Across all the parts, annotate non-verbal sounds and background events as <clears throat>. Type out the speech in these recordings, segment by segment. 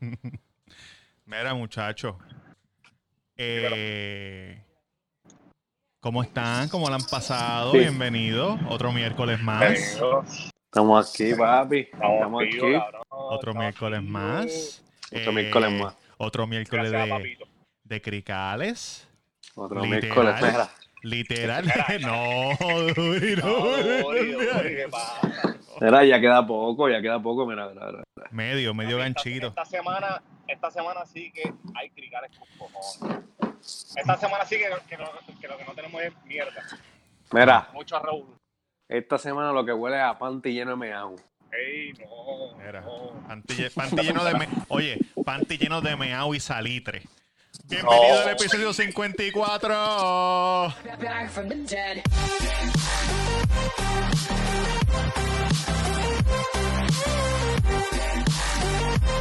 <laughs> Mira, muchachos. Eh, ¿Cómo están? ¿Cómo lo han pasado? Sí. Bienvenidos. Otro miércoles más. Estamos aquí, papi. Estamos aquí. Otro miércoles más. Otro Eh, miércoles más. Otro miércoles de, de cricales. Otro Literal. miércoles. Mira, Literal. <laughs> no, ya queda poco, ya queda poco. Mira, mira, mira. Medio, medio Esta- ganchito. Esta semana, esta semana sí que hay cricales con cojones. Esta semana sí que, que, lo, que lo que no tenemos es mierda. Mira, Mucho reúno. esta semana lo que huele es a panty lleno de meao. Ey, no. Mira, no. panty, lle- panty lleno de me- <laughs> Oye, panty lleno de meao y salitre. Bienvenido No. al episodio 54.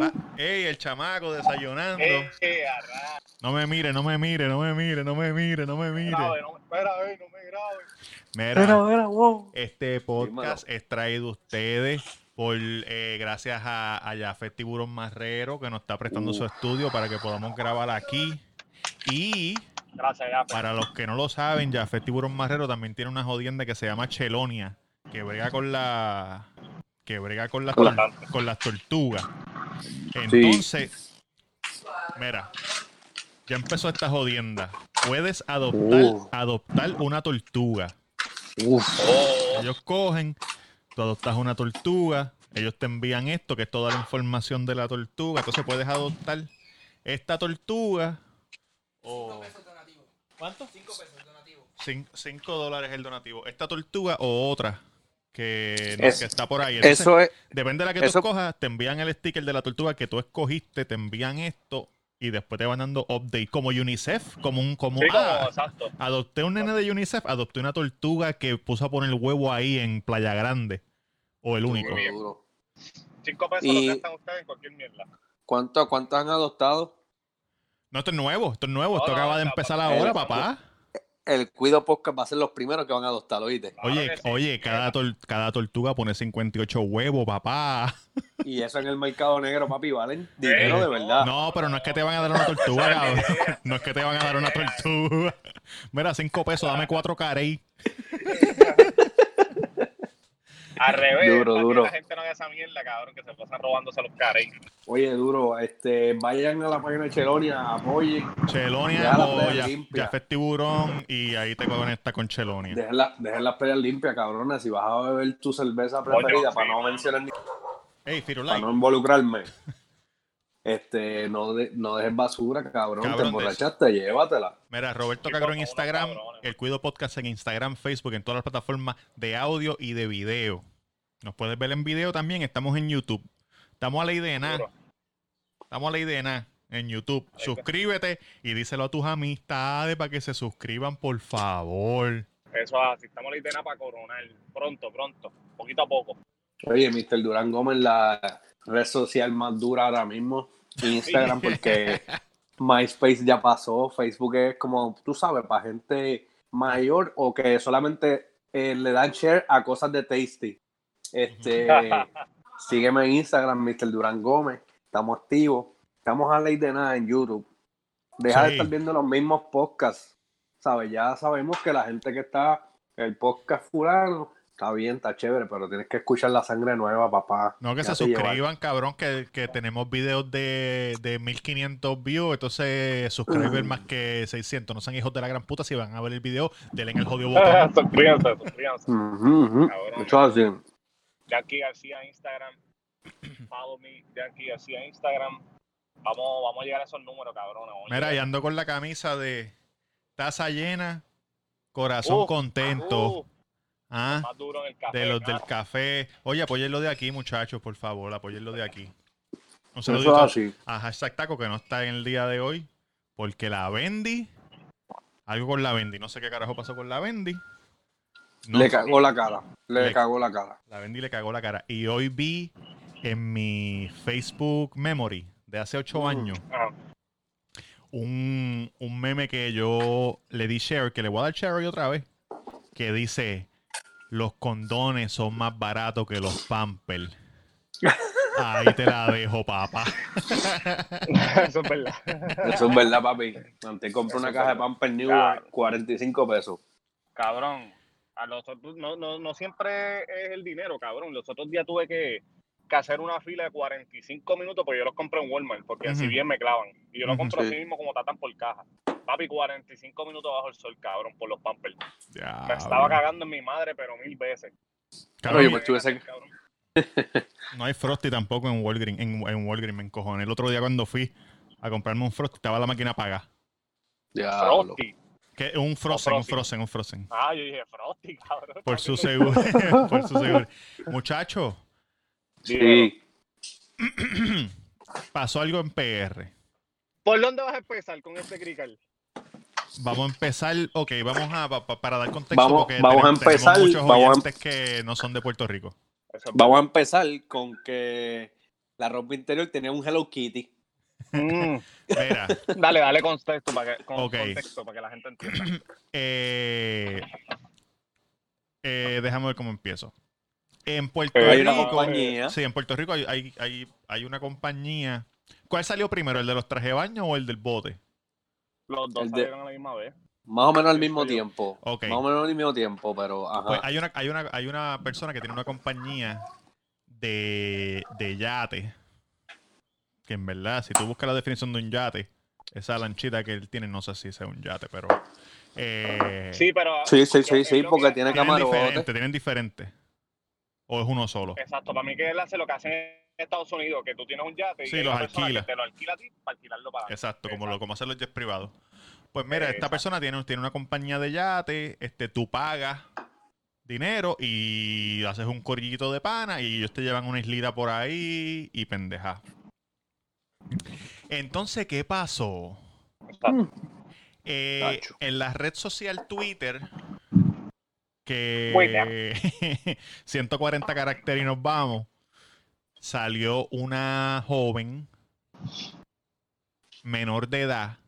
va- ey, el chamaco desayunando. Eh, arra- No me mire, no me mire, no me mire, no me mire, no me mire. No, me- espera, no me grabe. Mira, Mira, mira, wow. este podcast es traído a ustedes por eh, gracias a, a Jafet Tiburón Marrero que nos está prestando su estudio para que podamos grabar aquí. Y Gracias, ya. para los que no lo saben, Jafet Tiburón Marrero también tiene una jodienda que se llama Chelonia, que brega con la que brega con las Con las- con las tortugas. Entonces, mira, ya empezó esta jodienda. Puedes adoptar, Uh. adoptar una tortuga. Uf. Ellos cogen, tú adoptas una tortuga, ellos te envían esto, que es toda la información de la tortuga. Entonces puedes adoptar esta tortuga. O... ¿Cuánto? 5 dólares el donativo. Esta tortuga o otra que, no- Es- que está por ahí. Entonces, Eso es. Depende de la que tú escojas, te envían el sticker de la tortuga que tú escogiste, te envían esto y después te van dando update como UNICEF, como un como sí, ah, exacto. adopté un nene de UNICEF, adopté una tortuga que puso a poner el huevo ahí en Playa Grande o el único. Cinco pesos Y- lo gastan ustedes en cualquier mierda. ¿Cuánto, ¿Cuántos han adoptado? No, esto es nuevo, esto es nuevo, No, esto no, acaba de empezar ahora, está- papá. El Cuido Podcast va a ser los primeros que van a adoptar, ¿oíste? Claro Oye, sí. oye, cada, tor- cada tortuga pone 58 huevos, papá. Y eso en el mercado negro, papi, valen dinero Eh, de verdad. No, pero no es que te van a dar una tortuga, cabrón. <laughs> No es que te van a dar una tortuga. Mira, 5 pesos, dame 4 carey. <laughs> Al revés, Duro, para que duro. la gente no haga esa mierda, cabrón, que se pasan robándose los careys. Oye, duro, este, vayan a la página de Chelonia, apoyen, Chelonia Ya ya. Jafet Tiburón y ahí te conectas con Chelonia. dejen, la- dejen las playas limpias, cabrones. Si vas a beber tu cerveza preferida, para no mencionar ni Hey, para Firulai. no involucrarme. <laughs> Este, no, de- no dejes basura, cabrón. Cabrón, te de- emborrachaste, llévatela. Mira, Roberto Cagro en Instagram, el Cuido Podcast en Instagram, Facebook, en todas las plataformas de audio y de video. Nos puedes ver en video también, estamos en YouTube. Estamos a la idea de nada. Duro. Estamos a la idea de nada en YouTube. Suscríbete y díselo a tus amistades para que se suscriban, por favor. Eso es así, estamos listos para coronar. Pronto, pronto, poquito a poco. Oye, Mr. Durán Gómez, la red social más dura ahora mismo. Instagram, porque MySpace ya pasó. Facebook es como, tú sabes, para gente mayor o que solamente eh, le dan share a cosas de Tasty. Este, <laughs> sígueme en Instagram, Mr. Durán Gómez. Estamos activos. Estamos a ley de nada en YouTube. Deja de estar viendo los mismos podcasts. ¿Sabes? Ya sabemos que la gente que está, el podcast fulano, está bien, está chévere, pero tienes que escuchar la sangre nueva, papá. No, que se llevar. suscriban, cabrón, que, que tenemos videos de, de 1500 views, entonces subscriber más que 600. No sean hijos de la gran puta si van a ver el video, denle en el jodido botón. suscríbanse, suscríbanse. Ujú, ujú. Cabrón. Eso es así. Jackie García Instagram. Follow me, Jackie García Instagram. Vamos, vamos a llegar a esos números, cabrón. Mira, y ando con la camisa de taza llena, corazón Uh, contento. Ah, más duro en el café. de los del café. Oye, apóyenlo de aquí, muchachos, por favor, apóyenlo de aquí. Un es así. a Hashtag Taco, que no está en el día de hoy, porque la Bendy, algo con la Bendy, no sé qué carajo pasó con la Bendy. No, Le cagó la cara. Le, Le- cagó la cara. La vendí y le cagó la cara. Y hoy vi en mi Facebook Memory de hace ocho Mm. años Ajá. un, un meme que yo le di share, que le voy a dar share hoy otra vez, que dice, los condones son más baratos que los pampers. Ahí te la dejo, papá. <laughs> Eso es verdad. Eso es verdad, papi. Antes compré una caja de es Pamper New Claro. 45 pesos. Cabrón, a los otros, no, no, no siempre es el dinero, cabrón. Los otros días tuve que, que hacer una fila de 45 minutos porque yo los compré en Walmart, porque así Ujú. bien me clavan. Y yo lo Ujú, compro sí. así mismo como tratan por caja. Papi, 45 minutos bajo el sol, cabrón, por los pampers. Me estaba cagando en mi madre, pero mil veces. Cabrón, Oye, pues tuve Cabrón. <laughs> No hay Frosty tampoco en Walgreens. En, en Walgreens me encojoné. El otro día cuando fui a comprarme un Frosty, estaba la máquina apagada. Diablo. Frosty. Que un Frozen, un Frosty. Frozen, un Frozen. Ah, yo dije Frosty, cabrón. Por su <laughs> seguro. <laughs> por su seguro. Muchacho, Sí. <clears throat> pasó algo en PR. ¿Por dónde vas a empezar con este crical? Vamos a empezar, ok, vamos a, pa- pa- para dar contexto, Vamos- porque vamos a tenemos- tenemos empezar, muchos vamos a- oyentes que no son de Puerto Rico. Vamos a empezar con que la ropa interior tenía un Hello Kitty. Mm, Mira, <laughs> dale, dale contexto para que, con- contexto para que la gente entienda. <clears throat> eh, eh, déjame ver cómo empiezo. En Puerto Hay Rico, sí, en Puerto Rico hay, hay, hay, hay una compañía. ¿Cuál salió primero, el de los trajes de baño o el del bote? Los dos El de- salieron a la misma vez. Más o menos al mismo tiempo. Ok. Más o menos al mismo tiempo, pero ajá. Pues hay una, hay una, hay una persona que tiene una compañía de, de yate. Que en verdad, si tú buscas la definición de un yate, esa lanchita que él tiene, no sé si sea un yate, pero. eh, Sí, pero. Sí, sí, sí, sí, porque que- tiene tienen camarote. diferente, tienen diferente. O es uno solo. Exacto, para mí que él hace lo que hace en Estados Unidos, que tú tienes un yate y Sí, hay los alquila. te lo alquila a ti para alquilarlo para Exacto, como lo Exacto. como hacen los jets privados. Pues mira, esta Exacto. persona tiene, tiene una compañía de yate, este, tú pagas dinero y haces un corillito de pana y ellos te llevan una islita por ahí y pendeja. Entonces, ¿qué pasó? Exacto. Eh, en la red social Twitter, Twitter. que 140 <laughs> caracteres y nos vamos, salió una joven menor de edad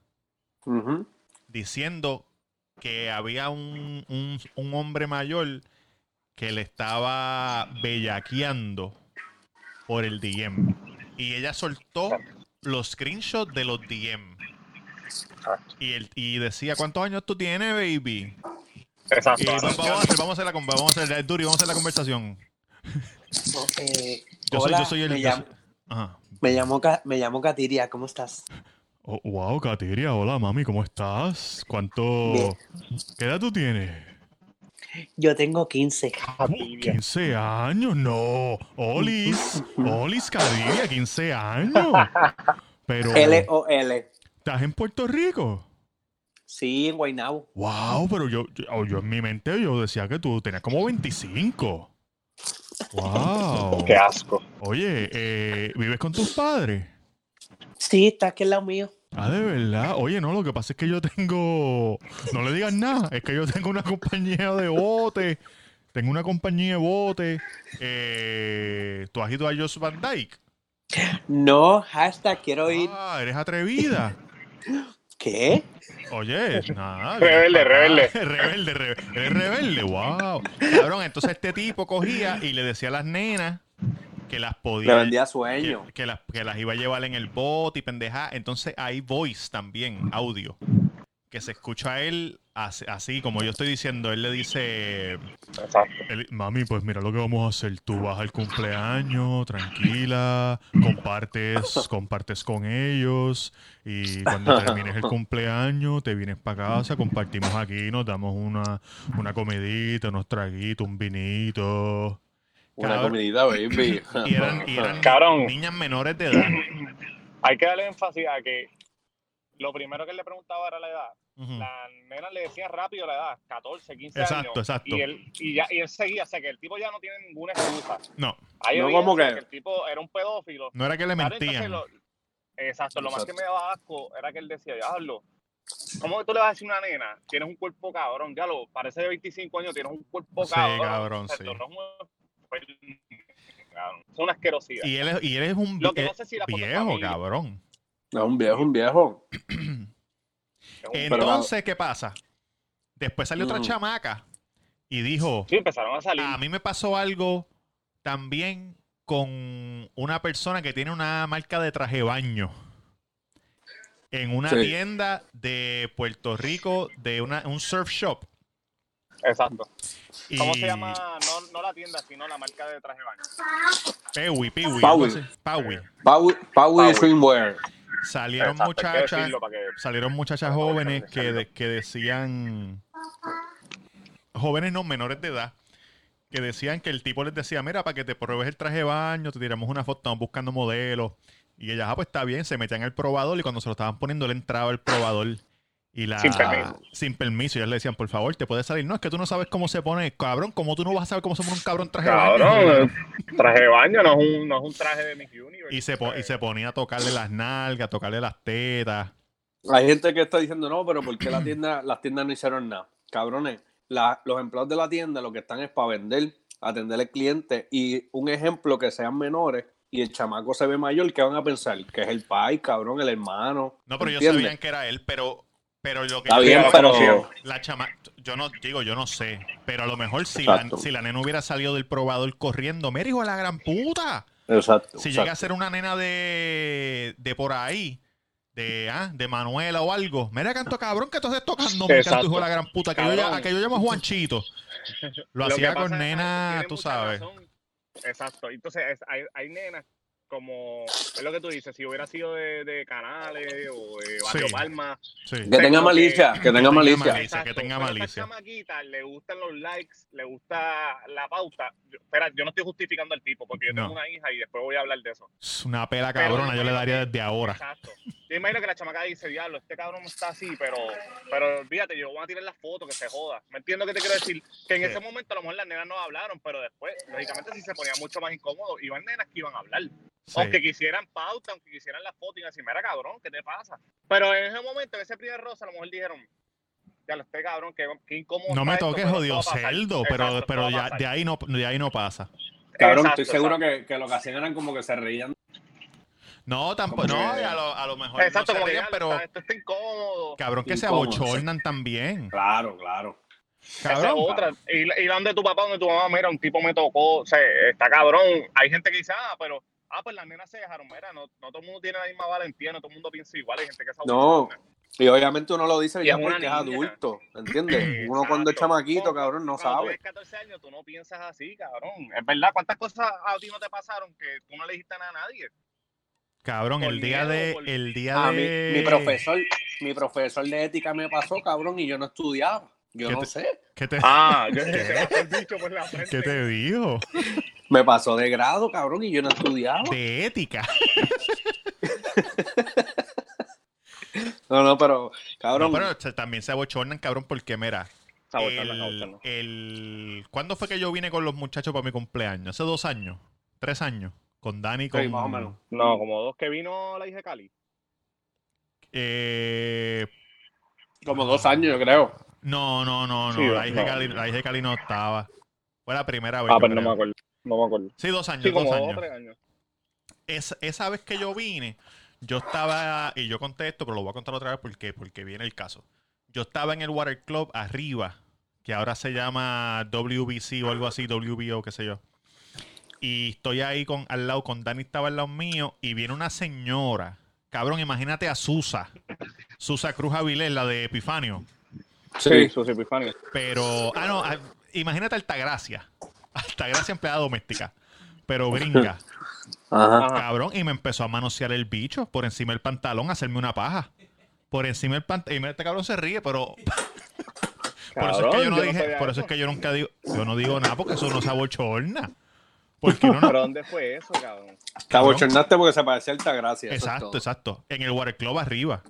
diciendo que había un, un- un hombre mayor que le estaba bellaqueando por el DM. Y ella soltó los screenshots de los DM. Exacto. Y, él, y decía, ¿cuántos años tú tienes, baby? Y Exacto. vamos, vamos a hacer, vamos a hacer la con- vamos a hacer, Duri, vamos a hacer la conversación. Eh, Yo soy, hola, yo soy el... me, llamo, Ajá. me, llamo, Ka- me llamo Katiria, ¿cómo estás? Oh, wow, Katiria, hola mami, ¿cómo estás? ¿Cuánto... Bien. ¿Qué edad tú tienes? Yo tengo 15. ¿Cómo? 15 años, no. Olis, Olis Cadilla, 15 años. Pero, L-O-L. ¿estás en Puerto Rico? Sí, en Guaynabo. Wow, pero yo, yo, yo en mi mente yo decía que tú tenías como 25. Wow. Qué asco. Oye, eh, ¿vives con tus padres? Sí, está aquí al lado mío. Ah, de verdad. Oye, no, lo que pasa es que yo tengo. No le digas nada. Es que yo tengo una compañía de bote. Tengo una compañía de bote. Eh, ¿Tú has ido a Josh Van Dyke? No, hashtag, quiero ir. Ah, eres atrevida. <laughs> ¿Qué? Oye, nada. Rebelde, rebelde. <laughs> rebelde, rebelde. Rebelde, wow. Cabrón, entonces este tipo cogía y le decía a las nenas que las podía. Le vendía que, sueño. que las, que las iba a llevar en el bote y pendeja. Entonces hay voice también, audio. Que se escucha a él así, así, como yo estoy diciendo. Él le dice: él- Mami, pues mira lo que vamos a hacer. Tú vas al cumpleaños, tranquila, compartes, compartes con ellos. Y cuando termines el cumpleaños, te vienes para casa, compartimos aquí, nos damos una, una comidita, unos traguitos, un vinito. Una Cabrón. comidita, baby. <laughs> Y eran, y eran Cabrón. niñas menores de edad. Hay que darle énfasis a que lo primero que él le preguntaba era la edad. Ujú. Las nenas le decían rápido la edad, 14, 15 Mm. Exacto, años. exacto. Y él, y, ya, y él seguía, o sea que el tipo ya no tiene ninguna excusa. No, Hay No, ¿cómo que? el tipo era un pedófilo. no era que le mentían. lo- exacto, lo más que me daba asco era que él decía, diablo, ¿Cómo tú le vas a decir a una nena? Tienes un cuerpo cabrón, ya lo parece de 25 años, tienes un cuerpo Sí, cabrón. cabrón, O sea, sí. no es un- cabrón, Es una asquerosidad. Y él es, y él es un vie- no sé si la viejo, familia. cabrón. Es un viejo, un viejo. <clears throat> Entonces, ¿qué pasa? Después salió otra Mm. chamaca y dijo, Sí, empezaron a salir. a mí me pasó algo también con una persona que tiene una marca de traje de baño en una Sí. tienda de Puerto Rico de una, un surf shop. Exacto. ¿Cómo Y- se llama? No, no la tienda, sino la marca de traje de baño. Pewi. Paui. Paui, Paui Paui. Swimwear. Salieron Exacto, muchachas, que- salieron muchachas jóvenes que, de- que decían, jóvenes no menores de edad, que decían que el tipo les decía, mira, para que te pruebes el traje de baño, te tiramos una foto, estamos buscando modelos. Y ellas, ah, pues está bien, se metían al probador y cuando se lo estaban poniendo, él entraba al probador. Y la, Sin permiso. Sin permiso. Y ellas le decían, por favor, te puedes salir. No, es que tú no sabes cómo se pone. Cabrón, ¿cómo tú no vas a saber cómo se pone un cabrón traje de baño? Cabrón, traje de baño no es un, no es un traje de Miss Universe. Y se, po- y se ponía a tocarle las nalgas, a tocarle las tetas. Hay gente que está diciendo, no, pero ¿por qué la tienda, las tiendas no hicieron nada? Cabrones, la- los empleados de la tienda lo que están es para vender, atender al cliente y un ejemplo que sean menores y el chamaco se ve mayor, ¿qué van a pensar? Que es el pai, cabrón, el hermano. No, pero ellos ¿entiendes? sabían que era él, pero, pero lo que Está bien, pero... la chama, yo no digo, yo no sé, pero a lo mejor si la, si la nena hubiera salido del probador corriendo, mira hijo de la gran puta. Exacto. Si exacto. llega a ser una nena de, de por ahí, de, ah, de Manuela o algo, mira canto cabrón que tú estás tocando, me canto hijo de la gran puta, que yo, ya- Cabrón. que yo llamo a Juanchito. Lo, hacía con nena, tú sabes. razón. Exacto. Entonces, es- hay, hay nenas como, es lo que tú dices, si hubiera sido de, de Canales o de Barrio Sí. Palma. Sí. Que tenga que- malicia, que tenga malicia. que tenga malicia. chamaquitas le gustan los likes, le gusta la pauta. Yo- espera, yo no estoy justificando al tipo porque yo tengo una hija y después voy a hablar de eso. Es Una pela Pero cabrona, yo le daría que- desde ahora. Exacto. Yo imagino que la chamaca dice, diablo, este cabrón está así, pero, pero olvídate, yo voy a tirar la foto, que se joda. ¿Me entiendo que te quiero decir? Que en Sí. ese momento a lo mejor las nenas no hablaron, pero después, lógicamente, si se ponía mucho más incómodo, iban nenas que iban a hablar. Sí. Aunque quisieran pauta, aunque quisieran la foto y así, mira cabrón, ¿qué te pasa? Pero en ese momento, en ese primer rosa, a lo mejor dijeron, ya lo este cabrón, qué, qué incómodo. No me toques pero jodido esto va a pasar". cerdo, pero, Exacto, pero ya de ahí no, de ahí no pasa. Cabrón, Exacto, estoy seguro que, que lo que hacían eran como que se reían. No, tampoco, no, a lo, a lo mejor Exacto, no se ríen, pero esto está incómodo. cabrón que se Incómodo. abochornan también. Claro, claro. Esa es Cabrón, otra. Y, y la donde tu papá, donde tu mamá, mira, un tipo me tocó, o sea, está cabrón. Hay gente que dice, ah, pero, ah, pues las nenas se dejaron, mira, no, no todo el mundo tiene la misma valentía, no todo el mundo piensa igual, hay gente que se No, y obviamente uno lo dice Y ya es porque es niña. adulto, ¿entiendes? <clears throat> Uno cuando es Exacto. chamaquito, cabrón, no Cuando tú sabe. tienes 14 años, tú no piensas así, cabrón. Es verdad, ¿cuántas cosas a ti no te pasaron que tú no le dijiste nada a nadie? Cabrón, el día miedo, de, por- el día de... mi profesor, mi profesor de ética me pasó, cabrón, y yo no estudiaba. Yo ¿Qué no te- sé. ¿Qué te, Ah, yo te el bicho por la frente. ¿Qué te dijo? Me pasó de grado, cabrón, y yo no estudiaba. De ética. <laughs> No, no, pero, cabrón, No, pero se- también se abochornan, cabrón, porque mira, el, el- ¿cuándo fue que yo vine con los muchachos para mi cumpleaños? Hace dos años, tres años, con Dani, con... Sí, más o menos. No, como dos que vino la hija de Cali. Eh, como dos años, yo creo. no, no, no, no, Sí, la, hija de no. Cali, la hija de Cali no estaba. Fue la primera vez. Ah, yo pues no me acuerdo. No me acuerdo. Sí, dos años, Sí, como dos años. tres años. Es- esa vez que yo vine, yo estaba, y yo conté esto, pero lo voy a contar otra vez porque, porque viene el caso. Yo estaba en el Water Club arriba, que ahora se llama WBC o algo así, WBO, qué sé yo. Y estoy ahí con, al lado, con Dani estaba al lado mío, y viene una señora. Cabrón, imagínate a Susa. Susa Cruz Avilés, la de Epifanio. Sí. Susi Epifanio. Pero, ah, no, ah, imagínate a Altagracia. Altagracia empleada doméstica. Pero gringa. Ajá. Cabrón, y me empezó a manosear el bicho por encima del pantalón, a hacerme una paja. Por encima del pantalón. Y mira, este cabrón se ríe, pero. <laughs> por eso es que yo no yo dije. por eso eso. es que yo nunca digo. Yo no digo nada porque eso no se abochorna. Porque uno no. ¿Pero dónde fue eso, cabrón? Te abochornaste porque se parecía a Altagracia. Exacto, exacto. En el Water Club arriba.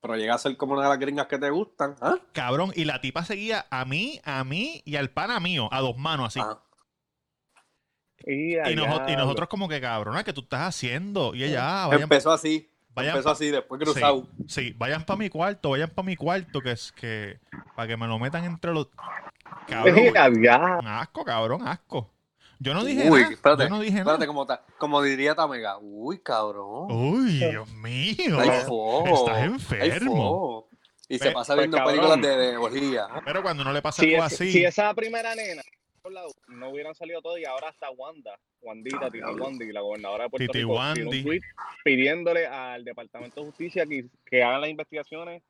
Pero llega a ser como una de las gringas que te gustan. ¿ah? Cabrón, y la tipa seguía a mí, a mí y al pana mío, a dos manos así. Ajá. Y, nosotros como que, cabrona, ¿qué tú estás haciendo? Y ella, ah, vayan, Empezó así. Vayan Empezó pa- así, después cruzado. Sí, vayan para mi cuarto, vayan para mi cuarto, que es que. Para que me lo metan entre los. Cabrón. Asco, cabrón, asco. Yo no dije Uy, nada. espérate, yo no dije espérate, nada. como, ta- como diría Tamega. Uy, cabrón. Uy, Dios mío. Estás enfermo. Y se Pe- pasa pues, viendo cabrón. películas de, de orgía. Pero cuando no le pasa Si, algo es- así. si esa primera nena no hubieran salido todos y ahora hasta Wanda, Wandita, Titi Wandi, la gobernadora de Puerto Titi Rico, un tweet pidiéndole al Departamento de Justicia que, que hagan las investigaciones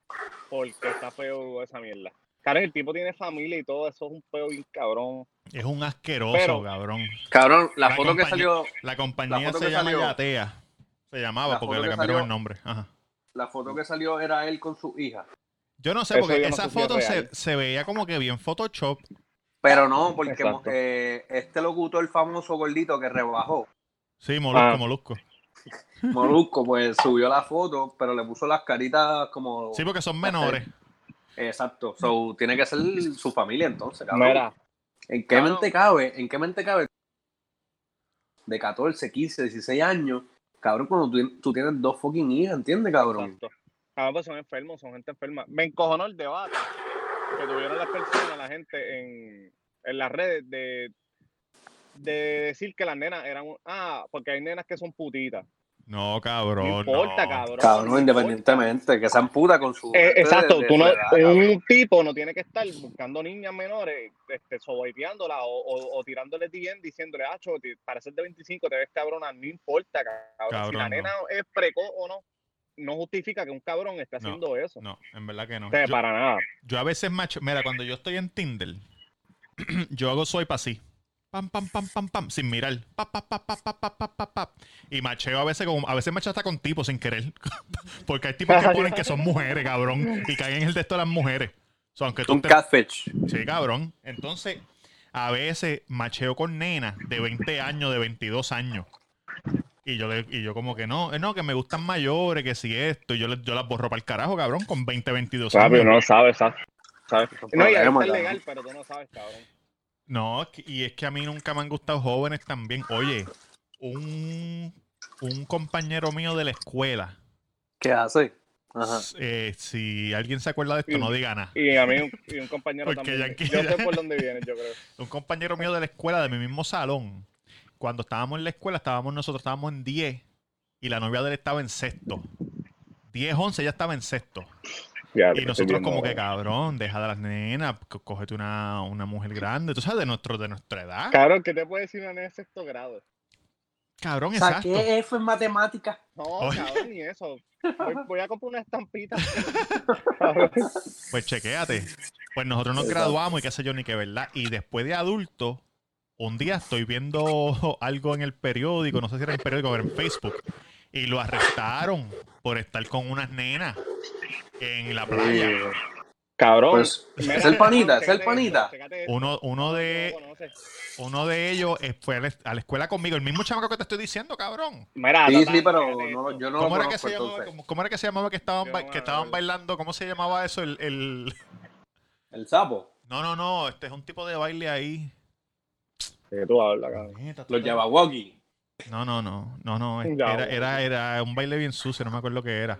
porque está feo esa mierda. Claro, el tipo tiene familia y todo eso es un peo bien cabrón. Es un asqueroso, Pero- cabrón. Cabrón, la, La foto que salió, La compañía La se llama Yatea. Se llamaba La porque le cambiaron salió- el nombre. Ajá. la foto que salió era él con su hija. Yo no sé, porque no esa foto se, se veía como que bien Photoshop. Pero no, porque eh, este locutor famoso gordito que rebajó, Sí, molusco, Ah. molusco. <laughs> Molusco, pues subió la foto, pero le puso las caritas como... Sí, porque son menores. Exacto. So, tiene que ser su familia entonces, cabrón. Mira, ¿En qué Cabrón. mente cabe? ¿En qué mente cabe? De 14, 15, 16 años, cabrón, cuando tú, tú tienes dos fucking hijas, ¿entiendes, cabrón? exacto. Cabrón, pues son enfermos, son gente enferma. Me encojonó el debate que tuvieron las personas, la gente en, en las redes de, de decir que las nenas eran... un- Ah, porque hay nenas que son putitas. No, cabrón. No importa, no. cabrón. Cabrón, independientemente, que sean puta con su... Eh, exacto, de- de tú no, edad, cabrón. un tipo no tiene que estar buscando niñas menores, este, soboiteándola o, o, o tirándole DM diciéndole, ah, te- para ser de 25 te ves cabrona, no importa, cabrón. si la no. nena es precoz o no, no justifica que un cabrón esté No, haciendo eso. No, en verdad que no. O sea, Yo, para nada. yo a veces macho. Mira, cuando yo estoy en Tinder, <clears throat> yo hago swipe así pam, pam, pam, pam, pam, sin mirar. Y macheo a veces con, a veces macho hasta con tipos sin querer. <laughs> Porque hay tipos que ponen que son mujeres, cabrón. Y caen en el de esto de las mujeres. O sea, tú Un catfish. Sí, cabrón. Entonces, a veces macheo con nenas de 20 años, de 22 años. Y yo, y yo como que no, eh, no, que me gustan mayores, que si esto. Y yo, le, yo las borro para el carajo, cabrón, con 20, 22 años. Sabio, no sabes, sabes. sabes no, es legal, pero tú no sabes, cabrón. No, y es que a mí nunca me han gustado jóvenes también. Oye, un, un compañero mío de la escuela, ¿Qué hace? Ajá. eh, si alguien se acuerda de esto, no diga nada. Y a mí un- y un compañero Porque también. Yankee- Yo sé <laughs> por dónde viene, yo creo. Un compañero mío de la escuela, de mi mismo salón, cuando estábamos en la escuela, estábamos nosotros, estábamos en 10 y la novia de él estaba en sexto. 10, 11, ella estaba en sexto. Ya, Y nosotros como que, cabrón, deja de las nenas, cógete una, una mujer grande, tú sabes, de, nuestro, de nuestra edad. Cabrón, ¿qué te puede decir una nena de sexto grado? Cabrón, exacto. Saqué F en matemáticas. No, <laughs> Oye. cabrón, ni eso. Voy, voy a comprar una estampita. <laughs> Pues chequéate. Pues nosotros nos graduamos y qué sé yo, ni qué verdad. Y después de adulto, un día estoy viendo <laughs> algo en el periódico, no sé si era en el periódico o era en Facebook, y lo arrestaron por estar con unas nenas en la playa. Cabrón. Pues, es el panita, es el panita. Uno, uno No de lo uno de ellos fue a la, escuela conmigo, el mismo chamaco que te estoy diciendo, cabrón. Mira, Sí, sí, pero no, yo no lo ¿Cómo era, que conozco se llamaba, cómo, cómo era que se llamaba que estaban, no que bailando? ¿Cómo se llamaba eso? El, el- <laughs> El sapo. No, no, no, este es un tipo de baile ahí. ¿De qué tú hablas, cabrón? Los Jabawagi. No, no, no, no, no. Era, era, era un baile bien sucio, no me acuerdo qué era.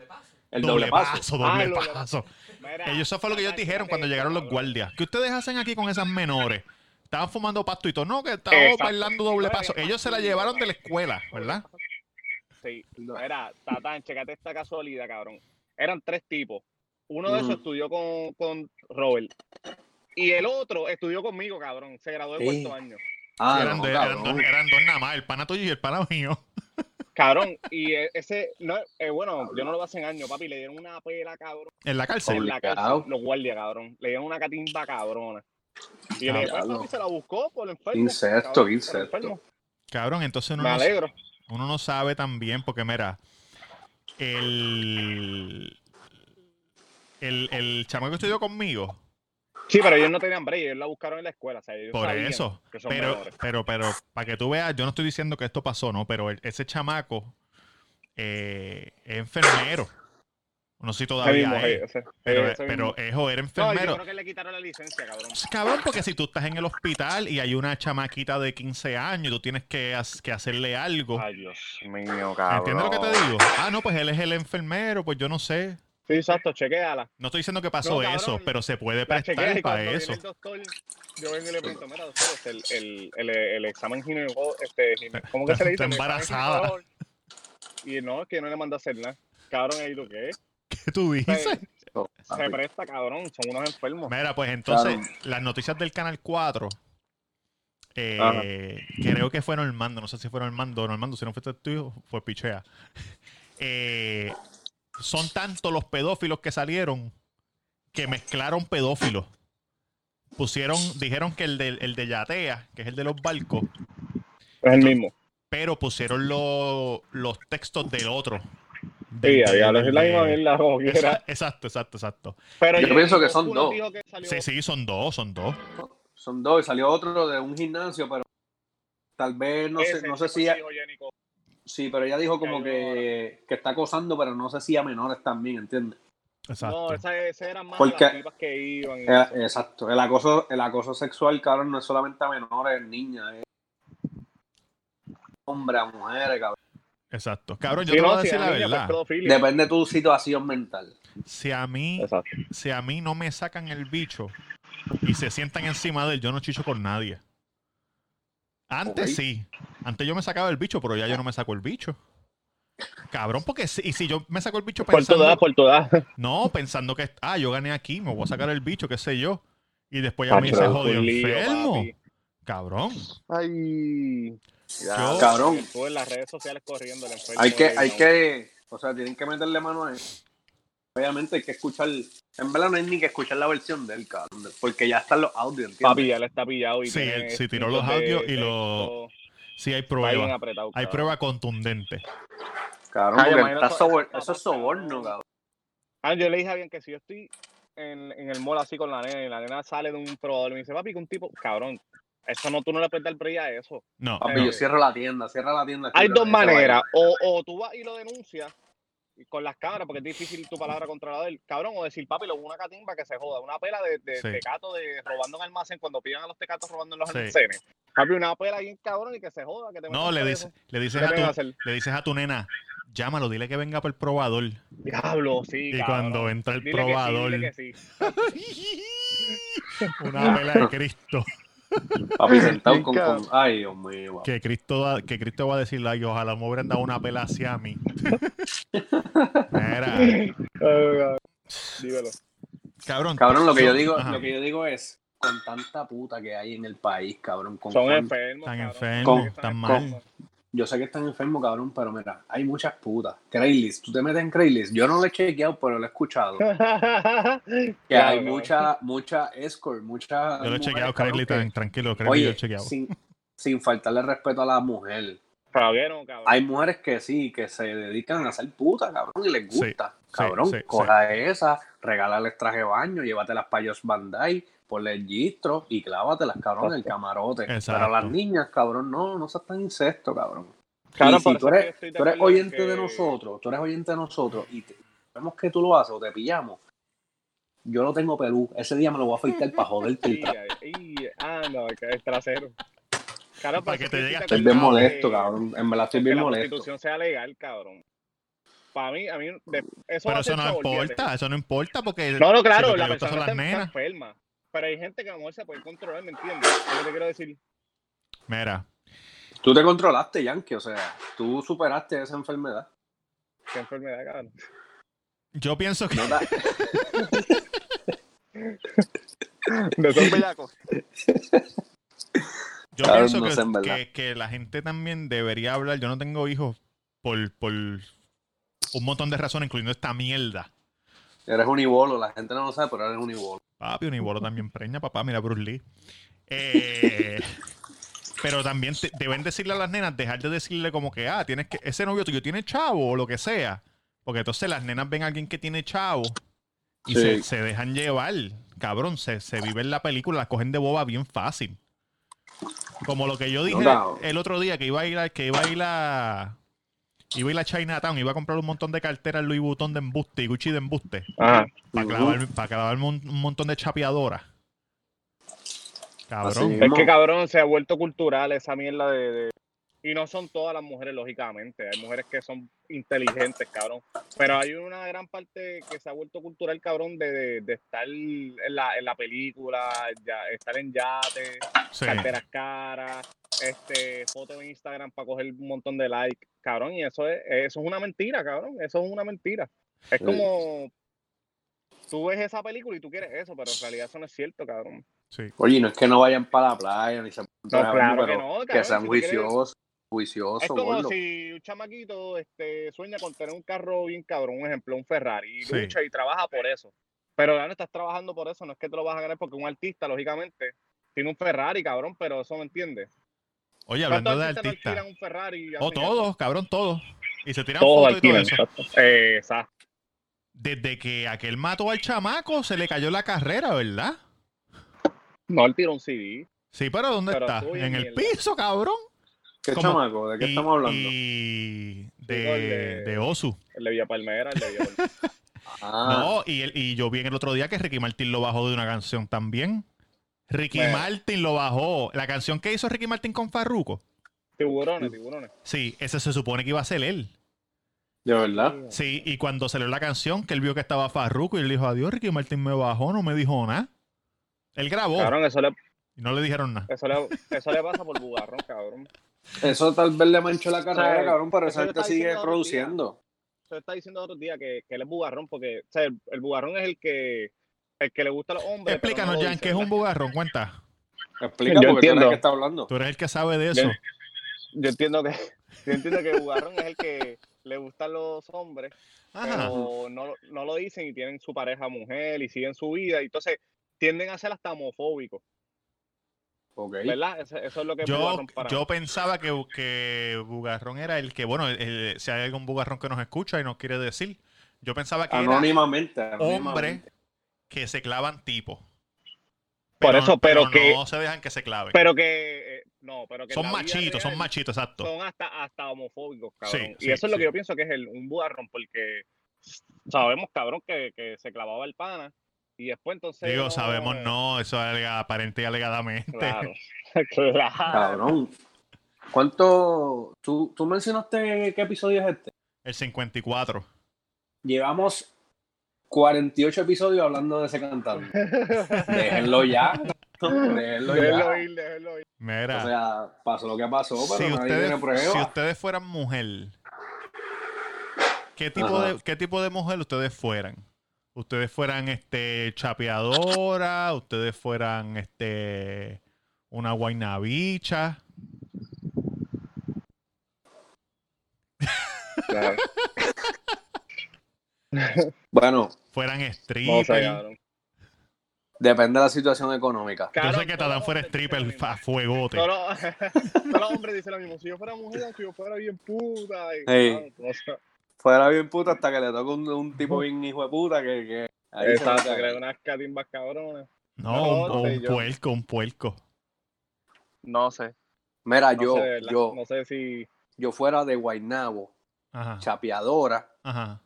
El doble paso. doble Ah, doble paso. Mira, Ellos, eso fue lo que ellos dijeron cuando llegaron los guardias. ¿Qué ustedes hacen aquí con esas menores? Estaban fumando pasto y todo. No, que Exacto. bailando doble paso. Ellos se la llevaron de la escuela, ¿verdad? Sí, era, Tatán, checate esta casualidad, cabrón. Eran tres tipos. Uno de esos Ujú. estudió con, con Robert. Y el otro estudió conmigo, cabrón. Se graduó de Sí. cuarto año. Ah, eran, no, de- eran cabrón. dos, eran dos nada más, el pana tuyo y el pana mío. Cabrón, y e- ese, no, eh, bueno, yo no lo hace en años, papi. Le dieron una pela, cabrón. En la cárcel. En la cárcel, los guardias, cabrón. Le dieron una catimba cabrona. Y yo le dije, pues, papi, se la buscó por enfermo. Incesto, cabrón, incesto. enfermo. Cabrón, entonces uno Me no, alegro. uno no sabe también, porque mira, el, el, el chamaco que estudió conmigo, Sí, pero ellos no tenían break, ellos la buscaron en la escuela. O sea, ellos por eso, que son pero, menores. pero, pero, para que tú veas, yo no estoy diciendo que esto pasó, ¿no? Pero el- ese chamaco eh, es enfermero. No sé si todavía mismo, es. ese- Pero, ese pero era No, yo enfermero. creo que le quitaron la licencia, cabrón. Pues, Cabrón, porque si tú estás en el hospital y hay una chamaquita de 15 años y tú tienes que, que hacerle algo. Ay, Dios mío, cabrón. ¿Entiendes lo que te digo? Ah, no, pues él es el enfermero, pues yo no sé. Sí, exacto, chequeala. No estoy diciendo que pasó No, cabrón, eso, pero se puede prestar para eso. viene el doctor, yo vengo y le pregunto, mira, doctor, este, el, el, el, el examen ginecólogo, este, ¿cómo que se le dice? Está embarazada. Y no, es que no le mandé a hacer nada. Cabrón, ahí tú qué? <laughs> ¿Qué tú dices? Se presta, cabrón, son unos enfermos. Mira, pues entonces, Claro. las noticias del Canal 4, eh, creo que fue Normando, no sé si fue Normando, Normando, si no fuiste tú, fue Pichea. <laughs> Eh, son tantos los pedófilos que salieron que mezclaron pedófilos. Pusieron, dijeron que el de, el de Yatea, que es el de los barcos, Es el mismo. pero pusieron lo- los textos del otro. Sí, había la misma. Exa- Exacto, exacto, exacto. Pero Yo pienso que son dos. que Sí, sí, son dos, son dos. Son dos y salió otro de un gimnasio, pero tal vez no sé, ese, no sé si sí, pero ella dijo como que, que está acosando, pero no sé si a menores también, ¿entiendes? Exacto. No, ese, ese eran más Porque- las tipas que iban. y Eh, eso. exacto, el acoso, el acoso sexual, cabrón, no es solamente a menores, niñas, es hombre a mujeres, cabrón. Exacto. Cabrón, yo Sí, te voy no, a si decir era la niña, verdad. Depende de tu situación mental. Si a mí, Exacto. si a mí no me sacan el bicho y se sientan encima de él, yo no chicho con nadie. Antes sí. Antes yo me sacaba el bicho, pero ya yo no me saco el bicho. Cabrón, porque si, y si yo me saco el bicho Por pensando, por tu edad. <laughs> no, pensando que, ah, yo gané aquí, me voy a sacar el bicho, qué sé yo. Y después ya me dice, jodido, enfermo. papi. Cabrón. Ay. Yo- Cabrón. Tú en las redes sociales corriendo el enfermo. Hay que, hay no. que, o sea, tienen que meterle mano a eso. Obviamente hay que escuchar, en verdad no hay ni que escuchar la versión del cabrón, porque ya están los audios, ¿entiendes? Papi, ya le está pillado y Sí, él- sí, tiró los audios y lo- texto. Sí, hay prueba. apretado, Hay cabrón. prueba contundente. Cabrón, Ay, está eso- sobor- eso eso es soborno, cabrón. Ah, yo le dije a bien que si yo estoy en, en el mall así con la nena y la nena sale de un probador y me dice, papi, que un tipo, cabrón, eso no, tú no le puedes dar break a eso. No, Papi, no. yo cierro la tienda, cierra la tienda. Hay dos maneras, o, o tú vas y lo denuncias con las cámaras, porque es difícil tu palabra contra la de él, cabrón, o decir, papi, lo una catimba que se joda, una pela de, de Sí. tecato de robando en almacén, cuando pidan a los tecatos robando en los Sí. almacenes. Papi, una pela bien cabrón y que se joda, que te No, le, dice, le, dices ¿Qué a a tu, le dices a tu nena, llámalo, dile que venga por el probador. Diablo, sí, y cabrón. cuando entra el Dile que sí, probador, dile que sí. <laughs> una vela de Cristo. Papi, <laughs> sentado con, Ay, Dios mío. Que Cristo, va- que Cristo va a decirle, ay, ojalá me hubieran dado una pela hacia mí. <laughs> Mira, Ay, cabrón. Dímelo. cabrón. Cabrón, lo que yo digo, ajá, lo que yo digo es, con tanta puta que hay en el país, cabrón, con Son enfermos. Están enfermos, están con- mal. Yo sé que están enfermos, cabrón, pero mira, hay muchas putas. Craigslist, tú te metes en Craigslist. Yo no lo he chequeado, pero lo he escuchado. <laughs> Que Claro, hay mucha, mucha escort, mucha. Yo lo he chequeado, Craigslist, tan- tranquilo, Craigslist, yo lo he Oye, chequeado. sin, sin faltarle respeto a la mujer. Pero que no, cabrón. Hay mujeres que sí, que se dedican a ser puta, cabrón, y les Sí, gusta. sí, cabrón, sí, coja esa, regálales traje de baño, llévatelas para ellos Bandai, ponle el gistro y clávatelas, cabrón, en el camarote. Exacto. Pero las niñas, cabrón, no, no seas tan incesto, cabrón. Y por si tú que eres, de tú eres oyente que- de nosotros, tú eres oyente de nosotros y te- vemos que tú lo haces o te pillamos, yo no tengo pelú. Ese día me lo voy a afeitar para joderte el <laughs> ah, no, que es trasero. Claro, Para por que te llegue estoy bien molesto, que- cabrón. En verdad estoy que bien la molesto. prostitución sea legal, cabrón. Para mí, a mí, de- eso Pero eso no importa, eso no importa porque No, no, si claro, que la persona las está, enferma. Pero hay gente que a lo mejor se puede controlar, ¿me entiendes? Es lo que te quiero decir. Mira, Tú te controlaste, Yankee, o sea, tú superaste esa enfermedad. Qué enfermedad, cabrón. yo pienso que No te- De esos bellacos. Yo pienso no sé, que- que la gente también debería hablar. Yo no tengo hijos por, por un montón de razones, incluyendo esta mierda. Eres un ibolo, la gente no lo sabe, pero eres un ibolo. Papi, un ibolo también preña, papá, mira Bruce Lee. Eh, <laughs> pero también te- deben decirle a las nenas, dejar de decirle como que, ah, tienes que, ese novio tuyo tiene chavo o lo que sea. Porque entonces las nenas ven a alguien que tiene chavo y Sí. se, se dejan llevar. Cabrón, se, se vive en la película, la cogen de boba bien fácil. Como lo que yo dije el otro día, que iba a ir a, que iba a ir a, iba a ir a Chinatown, iba a comprar un montón de carteras Louis Vuitton de embuste y Gucci de embuste. Ajá. Para Ujú. clavar, para clavarme un, un montón de chapeadoras. Cabrón. Es que cabrón, se ha vuelto cultural esa mierda de, de- Y no son todas las mujeres, lógicamente. Hay mujeres que son inteligentes, cabrón. Pero hay una gran parte que se ha vuelto cultural, cabrón, de, de- de estar en la, en la película, ya, estar en yate, Sí. carteras caras, este, fotos en Instagram para coger un montón de likes, cabrón. Y eso es, eso es una mentira, cabrón. Eso es una mentira. Es Sí. como. Tú ves esa película y tú quieres eso, pero en realidad eso no es cierto, cabrón. sí. Oye, no es que no vayan para la playa ni se de claro que pero no, que cabrón, sean si juiciosos, juiciosos, Es como si un chamaquito este, sueña con tener un carro bien cabrón, un ejemplo, un Ferrari, y Sí. lucha y trabaja por eso. Pero ya no estás trabajando por eso, no es que te lo vas a ganar porque un artista, lógicamente, tiene un Ferrari, cabrón, pero eso me entiendes. Oye, hablando de ¿Cuántos artistas no un Ferrari? y O todos, cabrón, todos. Y se tiran? Todos fotos y todo alquilan, eso. exacto. Eh, exacto. Desde que aquel mató al chamaco, se le cayó la carrera, ¿verdad? No, él tiró un CD. Sí, pero ¿dónde Pero está? En el mierda. piso, cabrón. ¿Qué como- chamaco? ¿De qué Y- estamos hablando? Y de, el de- de Osu. El de Villa Palmera, el de Villa Palmera. <laughs> Ah, No, y, el- y yo vi en el otro día que Ricky Martin lo bajó de una canción también. Ricky Bueno. Martin lo bajó. La canción que hizo Ricky Martin con Farruko. tiburones, tiburones. Sí, ese se supone que iba a ser él. de verdad. Sí, y cuando salió la canción, que él vio que estaba Farruko y él dijo, adiós, Ricky Martin me bajó, no me dijo nada. Él grabó Cabrón, eso le, y no le dijeron nada. eso, le, eso le pasa por bugarrón, cabrón. Eso tal vez le manchó la carrera, cabrón, pero eso esa gente sigue produciendo. Usted está diciendo otro día que, que él es bugarrón, porque o sea, el, el bugarrón es el que el que le gusta a los hombres. no Explícanos, Jan, ¿qué es un bugarrón? Cuenta. Explica Yo porque tú eres entiendo. el que está hablando. Tú eres el que sabe de eso. Yo- Yo entiendo que <laughs> yo entiendo que el bugarrón es el que le gustan los hombres, Ajá. pero no, no lo dicen y tienen su pareja mujer y siguen su vida. Y entonces tienden a ser hasta homofóbicos, ¿verdad? Eso, eso es lo que Yo, para yo mí. pensaba que, que Bugarrón era el que, bueno, el- si hay algún Bugarrón que nos escucha y nos quiere decir, yo pensaba que era Anónimamente. hombre que se clavan tipo. Por eso, pero que- no se dejan que se claven. Pero que eh, no, pero que son machitos, son machitos, exacto. son hasta, hasta homofóbicos, cabrón. Sí, y sí, eso es lo sí. que yo pienso que es el, un bugarrón, porque sabemos, cabrón, que, que se clavaba el pana y después entonces. Digo, sabemos no, eso es alega- aparente y alegadamente. Claro, <laughs> <laughs> claro. Cabrón. ¿Cuánto? ¿Tú, ¿Tú mencionaste qué episodio es este? El 54. Llevamos 48 episodios hablando de ese cantante. <laughs> Déjenlo ya. Déjenlo Déjenlo ya. ir, déjenlo ir. Mira, O sea, pasó lo que pasó, pero si, nadie ustedes, tiene pruebas. si ustedes fueran mujer, ¿qué tipo, Ajá. de, ¿qué tipo de mujer ustedes fueran? Ustedes fueran este chapeadora, ustedes fueran este una guaynabicha. Claro. <laughs> Bueno, fueran stripper. depende de la situación económica. Yo Cabrón, sé que los fuera hombres dicen stripper lo mismo. a fuegote. <laughs> Todos los, hombres dicen lo mismo. Si yo fuera mujer, si yo fuera bien puta. Y, Ey. cabrón, no sé. Fuera bien puta hasta que le toca un, un tipo bien hijo de puta que... que ahí se Exacto, nota. creo unas catimbas cabrones. No, No, un, no sé un puerco, un puerco. No sé. Mira, No yo, sé, yo, No sé si. yo fuera de Guaynabo, Ajá. chapeadora, Ajá.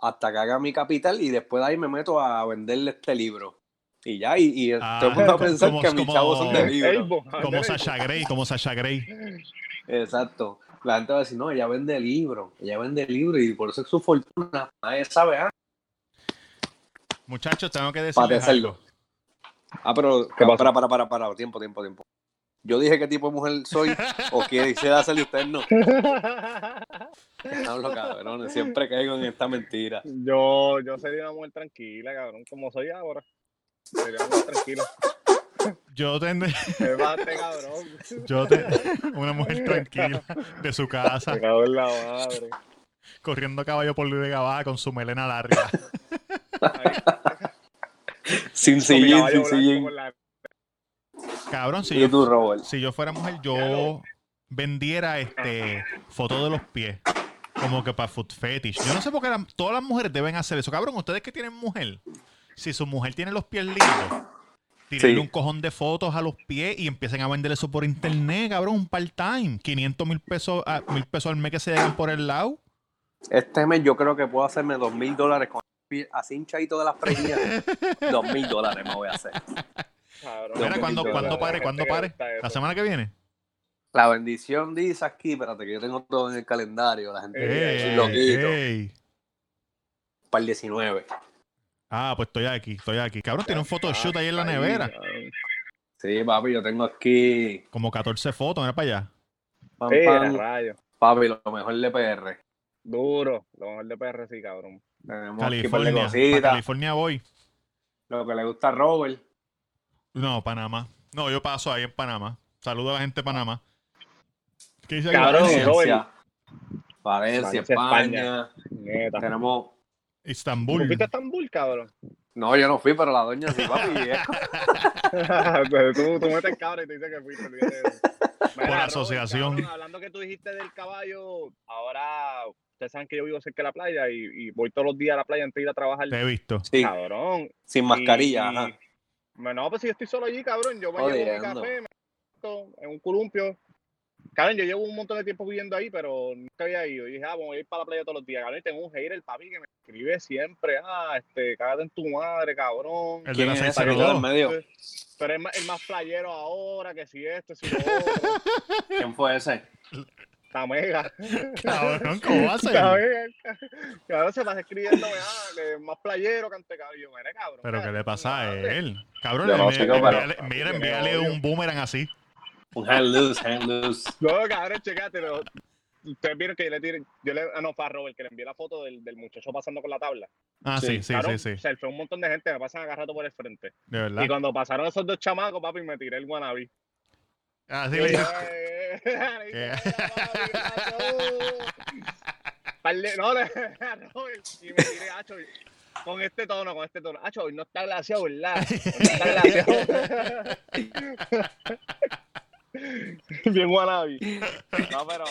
hasta que haga mi capital y después de ahí me meto a venderle este libro. Y ya, y, y Ah, todo el mundo va a pensar como- que mis como- chavos son de libro. Como Sasha Grey, como Sasha Grey. Exacto. La gente va a decir, no, ella vende libros, ella vende libros y por eso es su fortuna. Nadie sabe, ¿ah? Muchachos, tengo que Para decirles hacerlo. algo. Ah, pero para, para, para, para, tiempo, tiempo, tiempo. Yo dije qué tipo de mujer soy o qué <laughs> quisiera hacerle usted no. <laughs> <laughs> Hablo cabrones, siempre caigo en esta mentira. yo, yo sería una mujer tranquila, cabrón, como soy ahora. Sería una mujer tranquila. Yo tendré, Me bate, cabrón. yo te- una mujer tranquila de su casa, Me cago en la madre. corriendo a caballo por Vega Baja con su melena larga. Sin sillín, sin sillín. la- Cabrón, si yo, tú, si yo fuera mujer, yo vendiera este fotos de los pies. Como que para food fetish. Yo no sé por qué la- todas las mujeres deben hacer eso. Cabrón, ustedes que tienen mujer, si su mujer tiene los pies lindos, tírenle Sí. un cojón de fotos a los pies y empiecen a vender eso por internet, cabrón, un part-time. 500 mil pesos, a- mil pesos al mes que se llegan por el lado. Este mes yo creo que puedo hacerme dos mil dólares con así hinchadito de las preñas. <laughs> dos mil dólares me voy a hacer. Cabrón. Mira, Dos ¿cuándo, mil ¿cuándo dólares. pare? ¿Cuándo Gente que pare? ¿La semana que viene? La bendición dice aquí, espérate que yo tengo todo en el calendario, la gente Ey, loquito. ey. Para el 19. Ah, pues estoy aquí, estoy aquí. Cabrón, tiene un photoshoot ahí en la nevera. Sí, papi, yo tengo aquí. Como 14 fotos, mira para allá. pam, Mira, pam, rayo. papi, lo mejor de PR. Duro. Lo mejor de PR, sí, cabrón. Tenemos aquí un par de California. Para cositas. California voy. Lo que le gusta a Robert. No, Panamá. No, yo paso ahí en Panamá. Saludo a la gente de Panamá. ¿Qué dice aquí? Cabrón, Valencia? Robert. Valencia, España. Tenemos. ¿Tú Estambul. fuiste a Estambul, cabrón? No, yo no fui, pero la doña sí, papi. <laughs> Pues tú, tú metes cabra y te dices que fuiste. Robert, asociación. cabrón, hablando que tú dijiste del caballo, ahora ustedes saben que yo vivo cerca de la playa y, y voy todos los días a la playa antes de ir a trabajar. Te he visto. Sí, Cabrón. sin mascarilla, Y- ajá. y- No, pues si yo estoy solo allí, cabrón, yo me llevo mi café, me siento en un columpio. Cabrón, yo llevo un montón de tiempo viviendo ahí, pero nunca había ido. Y dije, ah, voy a ir para la playa todos los días. Cabrón, y tengo un hater, el papi, que me escribe siempre, ah, este, cágate en tu madre, cabrón. El de ¿Quién la es esa que está 602. en medio? Pero es más, el más playero ahora, que si esto, si lo <laughs> otro. ¿Quién fue ese? Está mega. Cabrón, ¿cómo va a ser? Cabrón, se pasa escribiendo, ah, que es más playero que ante cabrón. Yo, mire, cabrón. Pero ¿qué le pasa a él? Cabrón, pero- envíale, mira, envíale un boomerang así. Un hand loose, hand loose. <laughs> No, cabrón, checate, pero ustedes vieron que yo le tiré, yo le, ah, no, fue a Robert, que le envié la foto del, del muchacho pasando con la tabla. Ah, sí, Sí, sí, sí, sí. Se fue un montón de gente, me pasan a rato por el frente. De verdad. Y cuando pasaron esos dos chamacos, papi, me tiré el wannabe. Así Yo <laughs> le dije. "Eh, dije, No, le <laughs> a Robert, y me tiré, hacho, con este tono, con este tono. Hacho, hoy no está glaciado, ¿verdad? No está glaciado. <laughs> Bien wannabe. <laughs> No, pero...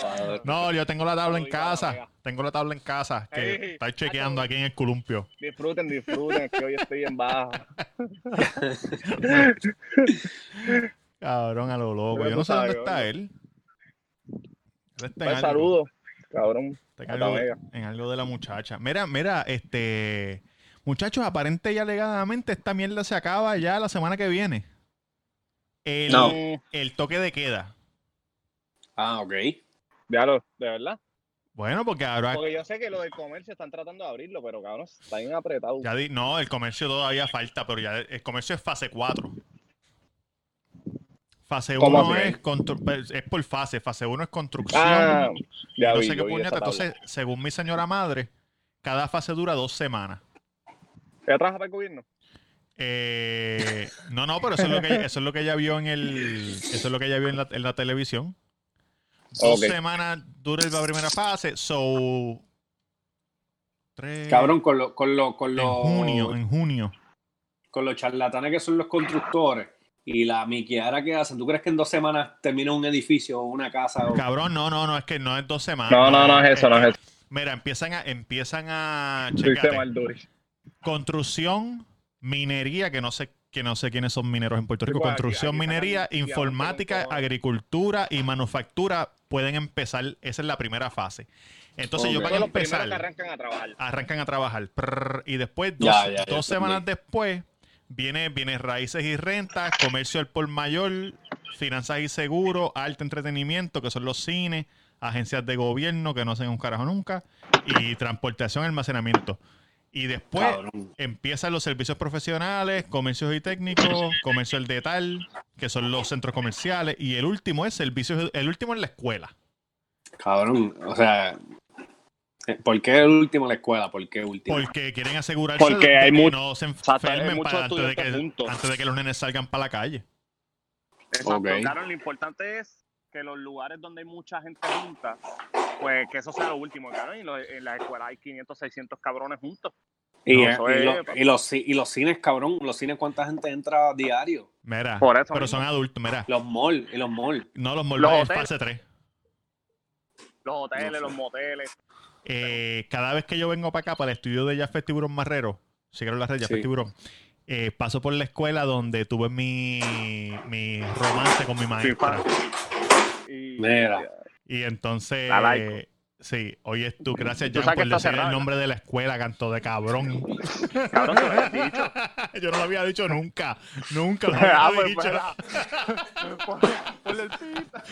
No, yo tengo la tabla en casa. Tengo la tabla en casa. Que Ey, estoy chequeando aquí en el columpio. Disfruten, disfruten, que hoy estoy en baja. <laughs> Cabrón, a lo loco. Yo no sé dónde está él. Él está Pues algo. saludos, cabrón. Está en algo, en algo de la muchacha. Mira, mira, este. Muchachos, aparente y alegadamente esta mierda se acaba ya la semana que viene. El, No. El toque de queda. Ah, ok. Diablo, de verdad. Bueno, porque ahora. Porque yo sé que lo del comercio están tratando de abrirlo, pero cabrón, está bien apretado. Ya di- no, el comercio todavía falta, pero ya el comercio es fase 4. Fase ¿Cómo 1 así? es, constru- es por fase. Fase 1 es construcción. Ah, ya no vi, sé qué yo vi puñeta. esa tabla. Entonces, según mi señora madre, cada fase dura dos semanas. ¿Ella trabaja para el gobierno? Eh, no, no, pero eso es lo que eso es lo que ella vio en el eso es lo que ella vio en la, en la televisión. Dos semanas dura la primera fase, so tres Cabrón, con los con lo, con en lo, junio, en junio. con los charlatanes que son los constructores y la miquiara que hacen. ¿Tú crees que en dos semanas termina un edificio o una casa? O... Cabrón, no, no, no, es que no es dos semanas. No, no, no es eso, no es eso. Mira, empiezan a empiezan a Lo construcción, minería, que no sé que no sé quiénes son mineros en Puerto Rico, construcción, aquí minería, informática, agricultura y manufactura pueden empezar, esa es la primera fase. Entonces Ok. ellos van Son a los primeros empezar, que arrancan a trabajar. arrancan a trabajar, prrr, y después dos, Ya, ya, ya dos entendí. semanas después viene, viene raíces y rentas, comercio al por mayor, finanzas y seguros, arte entretenimiento, que son los cines, agencias de gobierno, que no hacen un carajo nunca, y transportación, almacenamiento. Y después Cabrón. empiezan los servicios profesionales, comercios y técnicos, comercio al detal, que son los centros comerciales, y el último es servicios, el último es la escuela. Cabrón, o sea, eh, ¿por qué el último en la escuela? ¿Por qué último? Porque quieren asegurarse Porque de hay que mucho- no se enfermen antes, de que, juntos. antes de que los nenes salgan para la calle. Exacto, Ok. claro, lo importante es que los lugares donde hay mucha gente junta, pues que eso sea lo último, claro. Y lo- en la escuela hay 500, 600 cabrones juntos. Y, No, eh, eso y lo- y los, y los cines, cabrón, los cines, ¿cuánta gente entra diario? Mira, Por eso pero mismo. son adultos, mira. Los malls, y los malls. No los Los moldes en hoteles. fase 3. Los hoteles, No sé. los moteles. Eh, cada vez que yo vengo para acá, para el estudio de Jafet Tiburón Marrero, siguieron la red Jafet Sí. Tiburón, eh, paso por la escuela donde tuve mi, mi romance con mi maestra. Mira. Y entonces, La. Sí, oye tú, gracias Jan por decir cerrado, el nombre de la escuela, canto de cabrón. <laughs> Cabrón, te lo había dicho. <laughs> Yo no lo había dicho nunca. Nunca lo <laughs> Ah, había pues, dicho. pues, el pita.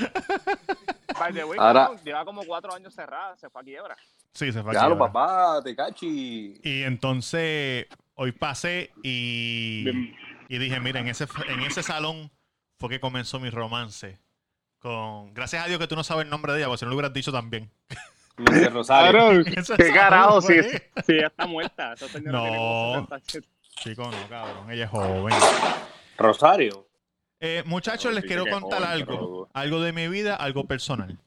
By the way, Ahora- cabrón, lleva como cuatro años cerrada, se fue a quiebra. Sí, se fue a Claro, quiebra. papá, te cachi. Y entonces hoy pasé y, y dije, mira, en ese, en ese salón fue que comenzó mi romance. Con, gracias a Dios que tú no sabes el nombre de ella, porque si no lo hubieras dicho también. De Rosario. <laughs> Qué carajo, si, fue. si ella está muerta. Esa señora No. tiene como 77. Chico, no, cabrón, ella es joven. Rosario. Eh, muchachos, les quiero contar joven, algo. pero- Algo de mi vida, algo personal.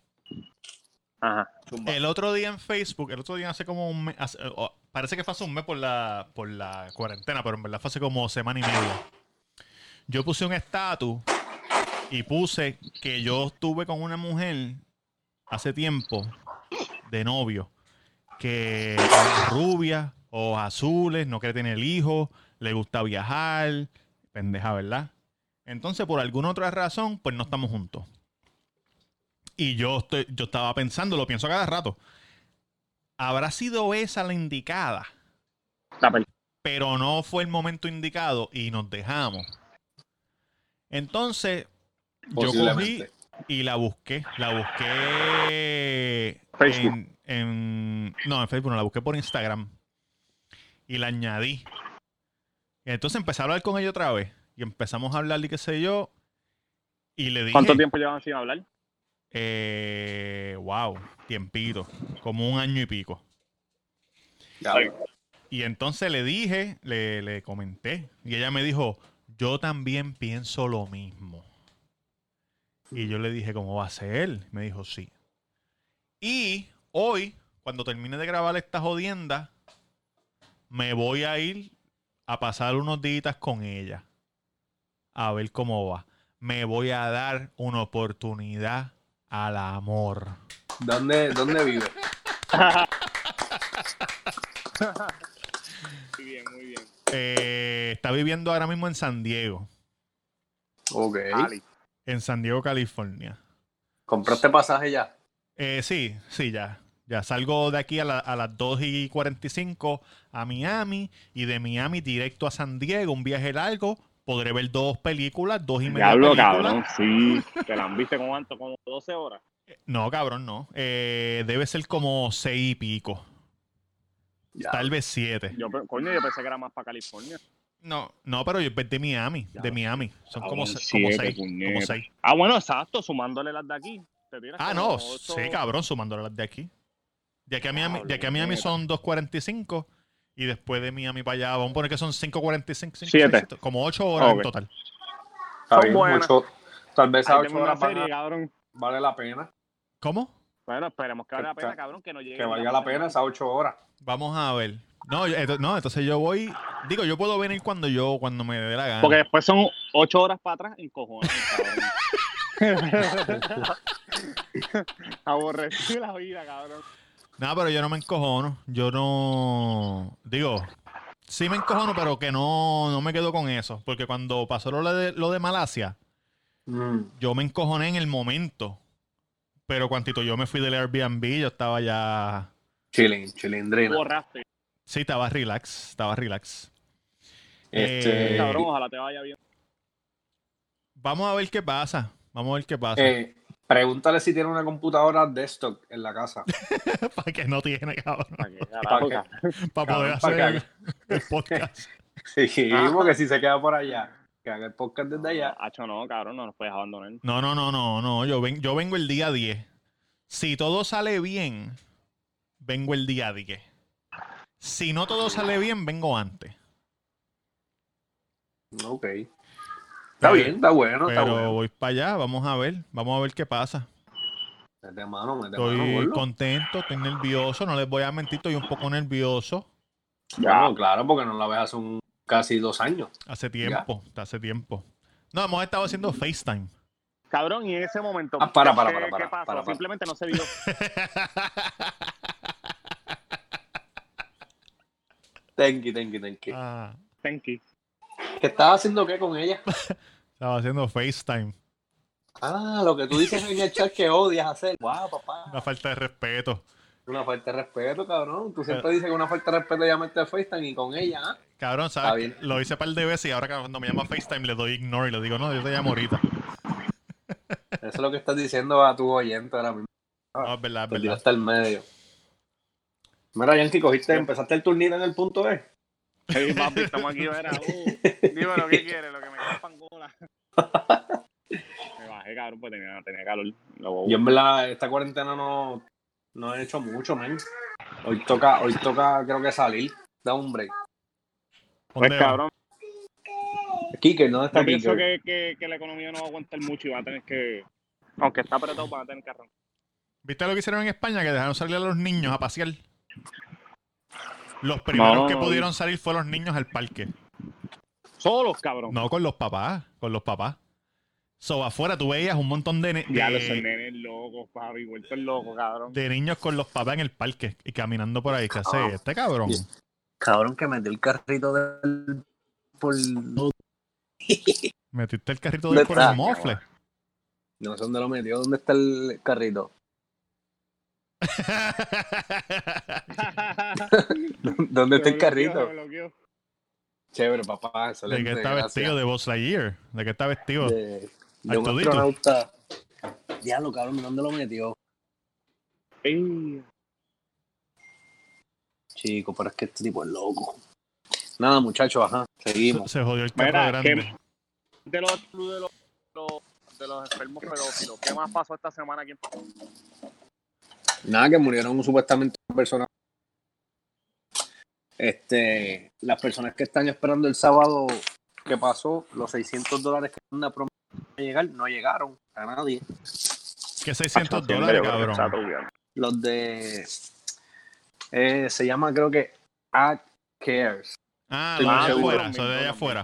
Ajá. El otro día en Facebook, el otro día hace como un mes, hace- oh, parece que fue hace un mes por la, por la cuarentena, pero en verdad fue hace como semana y media. Yo puse un estatus y puse que yo estuve con una mujer hace tiempo de novio, que rubia, ojos azules, no quiere tener hijos, le gusta viajar, pendeja, ¿verdad? Entonces, por alguna otra razón, pues no estamos juntos. Y yo, estoy, yo estaba pensando, lo pienso cada rato. ¿Habrá sido esa la indicada? Pero no fue el momento indicado y nos dejamos. Entonces, yo cogí y la busqué. La busqué Facebook. en, en- No, en Facebook no, la busqué por Instagram. Y la añadí. Y entonces empecé a hablar con ella otra vez. Y empezamos a hablar y qué sé yo. Y le dije... ¿Cuánto tiempo llevan sin hablar? Eh, wow, tiempito, como un año y pico. Ya. Y entonces le dije, le, le comenté, y ella me dijo, yo también pienso lo mismo. Y yo le dije, ¿cómo va a ser? Me dijo, sí. Y hoy, cuando termine de grabar esta jodienda, me voy a ir a pasar unos días con ella. A ver cómo va. Me voy a dar una oportunidad al amor. ¿Dónde, ¿Dónde vive? Muy bien, muy bien. Eh, está viviendo ahora mismo en San Diego. Ok. Ali. En San Diego, California. ¿Compraste pasaje ya? Eh, sí, sí, ya. Ya salgo de aquí a, la- a las 2 y 45 a Miami y de Miami directo a San Diego, un viaje largo. Podré ver dos películas, dos y media Diablo, cabrón, sí. <laughs> ¿Te la han visto como cuánto? Como 12 horas. No, cabrón, no. Eh, debe ser como seis y pico. Ya. Tal vez siete. Yo, pe- coño, yo pensé que era más para California. No, no, pero yo es de Miami. De Ya. Miami. Son como, se- como siete, seis. Como seis. Ah, bueno, exacto, sumándole las de aquí. Te Ah, no, ocho- sí, cabrón, sumándole las de aquí. De aquí a Miami, de aquí a Miami son 2.45 y después de Miami para allá, vamos a poner que son 5.45, cinco, Siete. seis, siete, como 8 horas en Ok. total. Está Son bien, buenas. mucho. Tal vez a Ahí ocho tengo una horas van serie, a- cabrón. vale la pena. ¿Cómo? Bueno, esperemos que valga la pena, cabrón, que no llegue. Que valga la pena esas ocho horas. Vamos a ver. No, yo- no, entonces yo voy, digo, yo puedo venir cuando yo, cuando me dé la gana. Porque después son 8 horas para atrás en cojones, cabrón. <laughs> Aborrecí la vida, cabrón. No, pero yo no me encojono. Yo no. Digo, sí me encojono, pero que no, no me quedo con eso. Porque cuando pasó lo de, lo de Malasia, Mm. yo me encojoné en el momento. Pero cuantito yo me fui del Airbnb, yo estaba ya. Chilling, chilindrina. Borraste. Sí, estaba relax. Estaba relax. Este, Eh, Cabrón, ojalá te vaya bien. Vamos a ver qué pasa. Vamos a ver qué pasa. eh, pregúntale si tiene una computadora desktop en la casa. <laughs> Para que no tiene, cabrón. ¿Para poder Cabrón, para hacer el podcast. <laughs> Sí, porque si se queda por allá, que haga el podcast desde allá. Hacho, no, cabrón, no nos puedes abandonar. No, no, no, no, no. Yo, ven, yo vengo el día 10. Si todo sale bien, vengo el día 10. Si no todo sale bien, vengo antes. Ok. Está bien, está bueno, está Pero bueno. voy para allá, vamos a ver. Vamos a ver qué pasa. Mete mano, mete mano, Estoy contento, estoy nervioso. No les voy a mentir, estoy un poco nervioso. Bueno, claro, porque no la ves hace un, casi dos años. Hace tiempo, hace tiempo. No, hemos estado haciendo FaceTime. Cabrón, y en ese momento. Ah, para, ¿qué- para, qué- para, ¿Qué para, pasó? para, para. Simplemente no se vio. <laughs> Thank you, thank you, thank you. Ah, Thank you. ¿Qué estabas haciendo qué con ella? <laughs> estaba haciendo FaceTime. Ah, lo que tú dices en el chat que odias hacer. Wow, papá. Una falta de respeto. Una falta de respeto, cabrón. Tú siempre dices que una falta de respeto llamarte a FaceTime y con ella, ¿ah? Cabrón, ¿sabes? Lo hice un par de veces y ahora cuando me llama FaceTime le doy ignore y le digo, no, yo te llamo ahorita. Eso es lo que estás diciendo a tu oyente ahora mismo. No, es verdad, es verdad. tiraste al medio. Mira, Yankee, cogiste, empezaste el turnito en el punto E. Hey, papi, estamos aquí, verá. <laughs> Uh, dime lo que quieres, lo que me queda pangola. Me bajé, cabrón, pues tenía, tenía calor. Lo- Yo en verdad, esta cuarentena no, no he hecho mucho, man. Hoy toca, hoy toca, creo que salir. Da un break. Pues, ¿Dónde va? cabrón, Kiker, ¿dónde está yo pienso que, que, que la economía no va a aguantar mucho y va a tener que. Aunque está apretado, van a tener que arrancar. ¿Viste lo que hicieron en España? Que dejaron salir a los niños a pasear. Los primeros No, que no, pudieron salir fueron los niños al parque. Solos, cabrón. No con los papás, con los papás. So, afuera tú veías un montón de, ne- Ya de- los nenes locos, papi, vuelto loco, cabrón. de niños con los papás en el parque y caminando por ahí. ¿Qué hace Ah. este cabrón? Cabrón, que metió el carrito del... Por... Metiste el carrito ¿Dónde de por está? el mofle. No sé dónde lo metió. ¿Dónde está el carrito? <laughs> ¿Dónde está el carrito? Chévere, papá. ¿De qué está gracias. vestido? ¿De Buzz Lightyear? ¿De qué está vestido? De, de un astronauta. Diablo, cabrón, ¿dónde lo metió? Ey, Chico, pero es que este tipo es loco. Nada, muchachos, ajá. Seguimos. Se jodió el carro Mira, grande. ¿qué- de los, de los, de los enfermos pedófilos, ¿qué más pasó esta semana aquí en Nada, que murieron supuestamente personas. Este, las personas que están esperando el sábado que pasó, los 600 dólares que una promesa de llegar, no llegaron a nadie. ¿Qué 600 dólares, cabrón? Los de. Eh, se llama, creo que, Act Cares. Ah, lo de afuera, eso de allá afuera.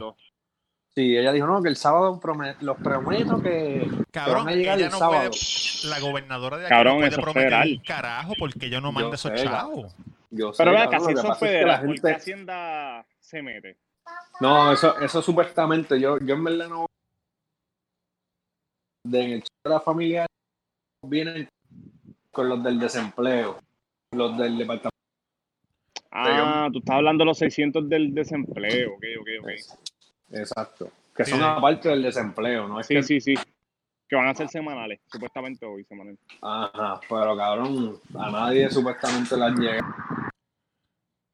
Sí, ella dijo, no, que el sábado los prometo que, Cabrón, van a llegar ella el no sábado. puede, la gobernadora de aquí Cabrón, no puede eso es prometer federal. un carajo porque yo no mando Yo esos chavos. Yo sé, Pero vea, casi eso es pasa es que la federal, ¿por qué gente- Hacienda se mete? No, eso, eso supuestamente, yo, yo en verdad no. De en el chat de la familia vienen con los del desempleo, los del departamento. Ah, tú estás hablando de los 600 del desempleo, ok, ok, ok. Exacto. Que Sí, son sí. aparte del desempleo, ¿no? Es Sí, que, sí, sí. Que van a ser semanales, supuestamente hoy semanales. Ajá, pero cabrón, a nadie supuestamente le han llegado.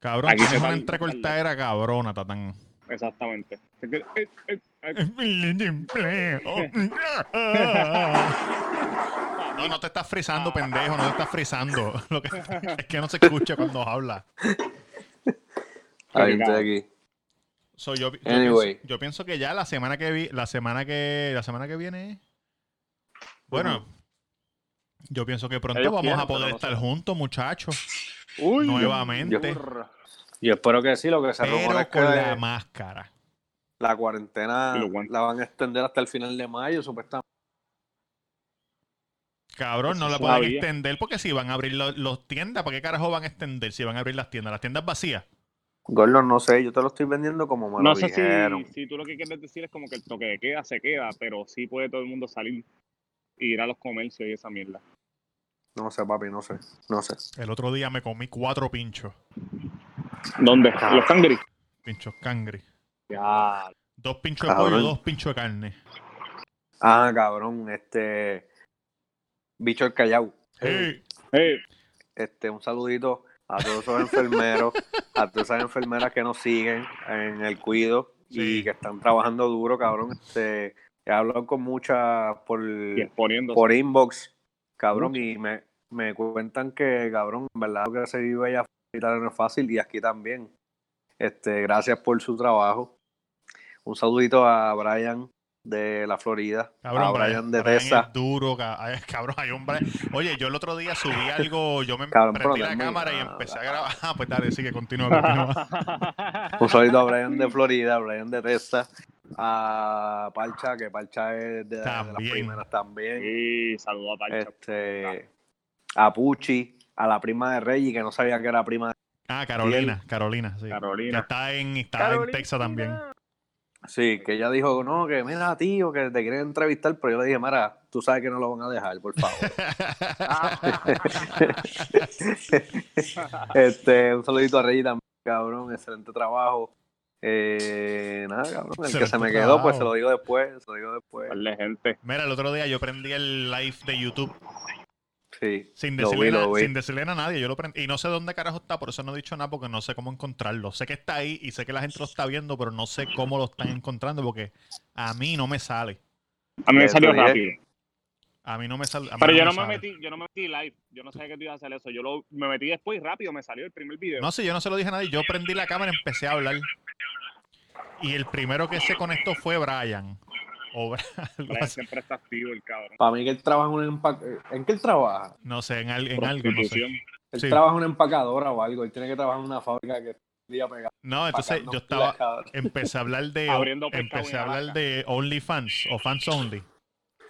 Cabrón, Aquí se una entrecortadera cabrona, tatán. Exactamente. Es eh, eh, <laughs> <laughs> No, no te estás frizando, pendejo, no te estás frizando. <laughs> Lo que, <laughs> es que no se escucha cuando habla. Ahí estoy aquí. So, yo, yo Anyway. pienso, yo pienso que ya la semana que vi, la semana que la semana que viene bueno yo pienso que pronto Ellos vamos quieren, a poder no estar sé. juntos muchachos Uy, nuevamente. Yo espero que sí, lo que se pero es que con la máscara la cuarentena la van a extender hasta el final de mayo, supuestamente. Cabrón no la pueden todavía. extender porque si van a abrir los, los tiendas ¿para qué carajo van a extender si van a abrir las tiendas las tiendas vacías Gordon, no sé, yo te lo estoy vendiendo como me No lo sé dijeron. si, si tú lo que quieres decir es como que el toque de queda se queda, pero sí puede todo el mundo salir y ir a los comercios y esa mierda. No sé, papi, no sé. No sé. el otro día me comí cuatro pinchos ¿Dónde? Cabrón. Los canguris. pinchos cangri Ya. dos pinchos de Cabrón. pollo dos pinchos de carne Ah, cabrón, este. Bicho el Callao. Hey, Hey, Este, un saludito a todos esos enfermeros, a todas esas enfermeras que nos siguen en el cuido Sí. y que están trabajando duro, cabrón. Este, he hablado con muchas por, por inbox, cabrón, y me, me cuentan que, cabrón, en verdad lo que se vive allá no es fácil y aquí también. Este, gracias por su trabajo. Un saludito a Brian de la Florida, Cabrón, a Brian, Brian de es duro, <laughs> cabrón, hay un Brian- Oye, yo el otro día subí <laughs> algo, yo me Cabrón, prendí la cámara y empecé a grabar. <laughs> Ah, pues dale, sigue, continúa, continúa. Un saludito a Brian de Florida, a Brian de Tesa, a Parcha, que Parcha es de, de las primeras también. Sí, saludos a Pancho. Este, a Pucci, a la prima de Reggie, que no sabía que era prima de Ah, Carolina, Carolina, sí. Que Carolina. está en, está en Texas también. Sí, que ella dijo, no, que mira, tío, que te quieren entrevistar, pero yo le dije, Mara, tú sabes que no lo van a dejar, por favor. <laughs> este, un saludito a Rey también, cabrón, excelente trabajo. Eh, nada, cabrón, el que se me quedó, pues se lo digo después, se lo digo después. Gente. Mira, el otro día yo prendí el live de YouTube Sí, sin lo decirle, vi, na- lo vi. sin decirle a nadie. Yo lo prendí. Y no sé dónde carajo está, por eso no he dicho nada, porque no sé cómo encontrarlo. Sé que está ahí y sé que la gente lo está viendo, pero no sé cómo lo están encontrando, porque a mí no me sale. A mí me Eso salió rápido. A mí no me mí Pero yo no me sale. metí, yo no me metí live. Yo no sabía que tú ibas a hacer eso. Yo lo, me metí después y rápido me salió el primer video. No sé, yo no se lo dije a nadie. Yo prendí la cámara y empecé a hablar. Y el primero que se conectó fue Brian. O Bra- <laughs> algo Brian así. siempre está activo el cabrón. Para mí que él trabaja en un empaque... ¿En qué él trabaja? No sé, en, al- en algo, no sé. Él Sí. trabaja en una empacadora o algo, él tiene que trabajar en una fábrica que día pegado. No, entonces yo estaba, <laughs> empecé a hablar de, empecé a hablar vaca. de OnlyFans o Fans Only.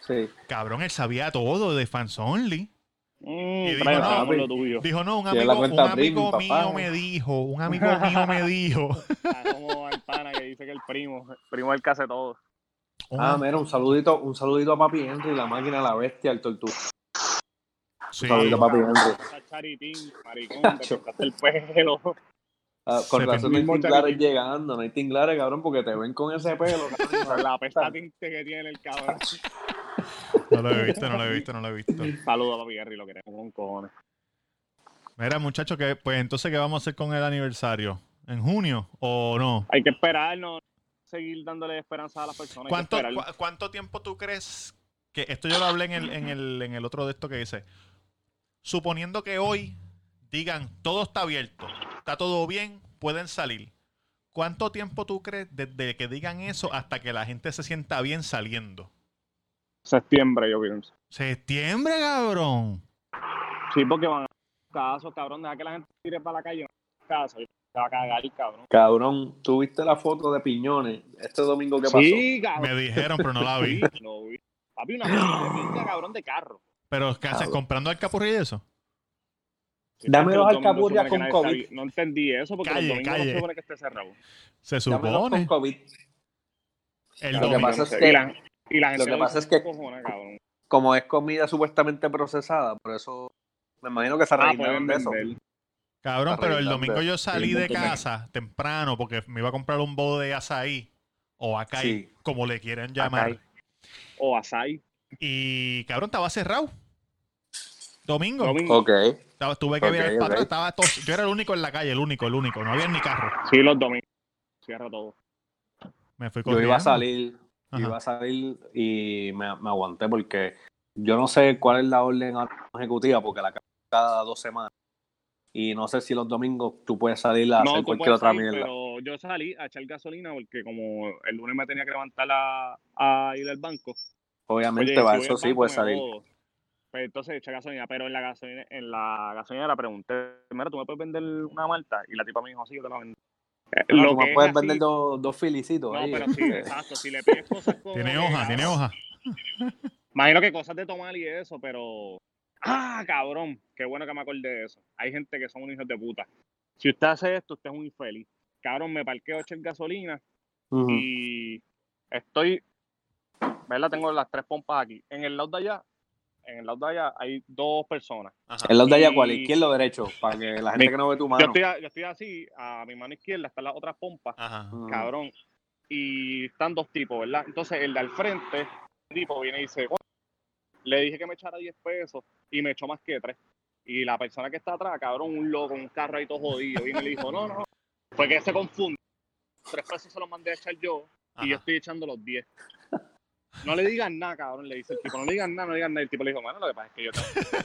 Sí. Cabrón, él sabía todo de Fans Only. Mm, Y dijo, no, tuyo. Dijo, no, un amigo, un amigo premium, mío papá. me dijo, un amigo mío me <laughs> dijo. Está como el pana que dice que el primo, el primo es el que hace todo. Ah, mira, un saludito, un saludito a Papi Henry, la máquina, la bestia, el tortuga. sí. Un saludito a Papi Henry. Charitín, maricón, te cortaste el pelo. Ah, con Se razón no hay tinglares llegando, no hay tinglares, cabrón, porque te ven con ese pelo. <laughs> cabrón. La pesta tinte que tiene el cabrón. No lo he visto, no lo he visto, no lo he visto. Saludos a papi Henry, lo queremos con cojones. Mira, muchachos, que pues entonces, ¿qué vamos a hacer con el aniversario? ¿En junio o no? Hay que esperar, no seguir dándole esperanza a las personas. ¿Cuánto, esperar. cua- ¿Cuánto tiempo tú crees que esto yo lo hablé en el, en el, en el otro de esto que dice? Suponiendo que hoy digan todo está abierto, está todo bien, pueden salir. ¿Cuánto tiempo tú crees desde que digan eso hasta que la gente se sienta bien saliendo? Septiembre, yo pienso. Septiembre, cabrón. Sí, porque van a casos, cabrón. Deja que la gente tire para la calle. Caso, se va a cagar, cabrón. Cabrón, ¿tú viste la foto de Piñones este domingo que pasó? Sí, cabrón. Me dijeron, pero no la vi. <laughs> Lo vi. Papi, una <gasps> foto de pinga, cabrón, de carro. Pero ¿qué haces? ¿Comprando alcapurri y eso? Dame los alcapurrias con COVID. No entendí eso porque Calle, los domingos calle. no se supone que esté cerrado. Se Dámelos supone. con COVID. El Lo que domingo. pasa es Y que- la, y la gente que lo pasa dice es que- cabrón. Como es comida supuestamente procesada, por eso me imagino que se Ah, rellenaron de eso. Cabrón, pero el domingo yo salí de casa temprano porque me iba a comprar un bodo de azaí o acai, Sí. como le quieren llamar. Acai. O Asai. Y cabrón, estaba cerrado. Domingo. Domingo. Ok. Estaba- tuve que Ok, virar para ok. atrás. Estaba todo- yo era el único en la calle, el único, el único. No había ni carro. Sí, los domingos. Cierra todo. Me fui Yo corriendo. iba a salir, Ajá. iba a salir y me, me aguanté porque yo no sé cuál es la orden ejecutiva porque la cada dos semanas. Y no sé si los domingos tú puedes salir a No, hacer cualquier otra salir, mierda. pero yo salí a echar gasolina porque como el lunes me tenía que levantar a, a ir al banco. Obviamente, Oye, va, si eso sí banco, puedes salir. Pues entonces eché gasolina, pero en la gasolina, en la gasolina le pregunté, mira, ¿tú me puedes vender una malta? Y la tipa me dijo, sí, yo te la vendo. Eh, No, lo tú que puedes así- vender dos, dos filicitos No, ahí. pero sí, <laughs> exacto, si le pides cosas como... Tiene hoja, tiene hoja. Imagino que cosas de tomar y eso, pero... Ah, cabrón, qué bueno que me acordé de eso. Hay gente que son unos hijos de puta. Si usted hace esto, usted es un infeliz. Cabrón, me parqueo a echar gasolina y estoy, ¿verdad? Tengo las tres pompas aquí. En el lado de allá, en el lado de allá hay dos personas. Ajá. ¿El lado de allá cuál? ¿Izquierdo o derecho? Para que la gente Mi- que no ve tu Yo mano. estoy, a- yo estoy así, a mi mano izquierda están las otras pompas, Ajá. Cabrón. Y están dos tipos, ¿verdad? Entonces el de al frente, el tipo viene y dice, "Coño, le dije que me echara 10 pesos y me echó más que 3. Y la persona que está atrás, cabrón, un loco, un carro ahí todo jodido, y me le dijo, no, no, fue que se confunde. Tres pesos se los mandé a echar yo y yo estoy echando los 10. No le digan nada, cabrón, le dice el tipo, no le digan nada, no le digan nada. El tipo le dijo, bueno, lo que pasa es que yo,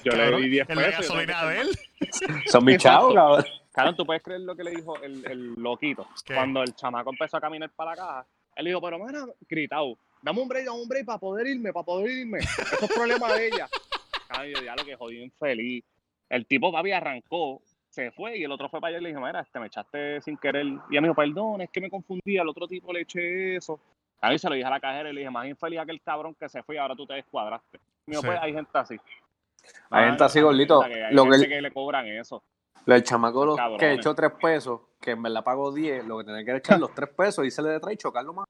yo le di 10 en pesos. la gasolina de más". él. <laughs> Son mis chavos, cabrón. Cabrón, tú puedes creer lo que le dijo el, el loquito. ¿Qué? Cuando el chamaco empezó a caminar para la caja, él dijo, pero mira, gritado, dame un break, dame un break para poder irme, para poder irme. Eso es problema de ella. <laughs> Cabrón, yo ya lo que jodí infeliz. El tipo, papi, arrancó, se fue y el otro fue para allá y le dijo, mira, este, me echaste sin querer. Y ella me dijo, perdón, es que me confundí, al otro tipo le eché eso. A mí se lo dije a la cajera y le dije, más infeliz aquel cabrón que se fue y ahora tú te descuadraste. Dijo, Sí. pues hay gente así. Hay gente así, gordito. que Hay Lo que- gente que le cobran eso. El chamaco que echó tres pesos, que en verdad pagó 10, lo que tenía que echar los tres pesos y se le detrás y chocarlo más.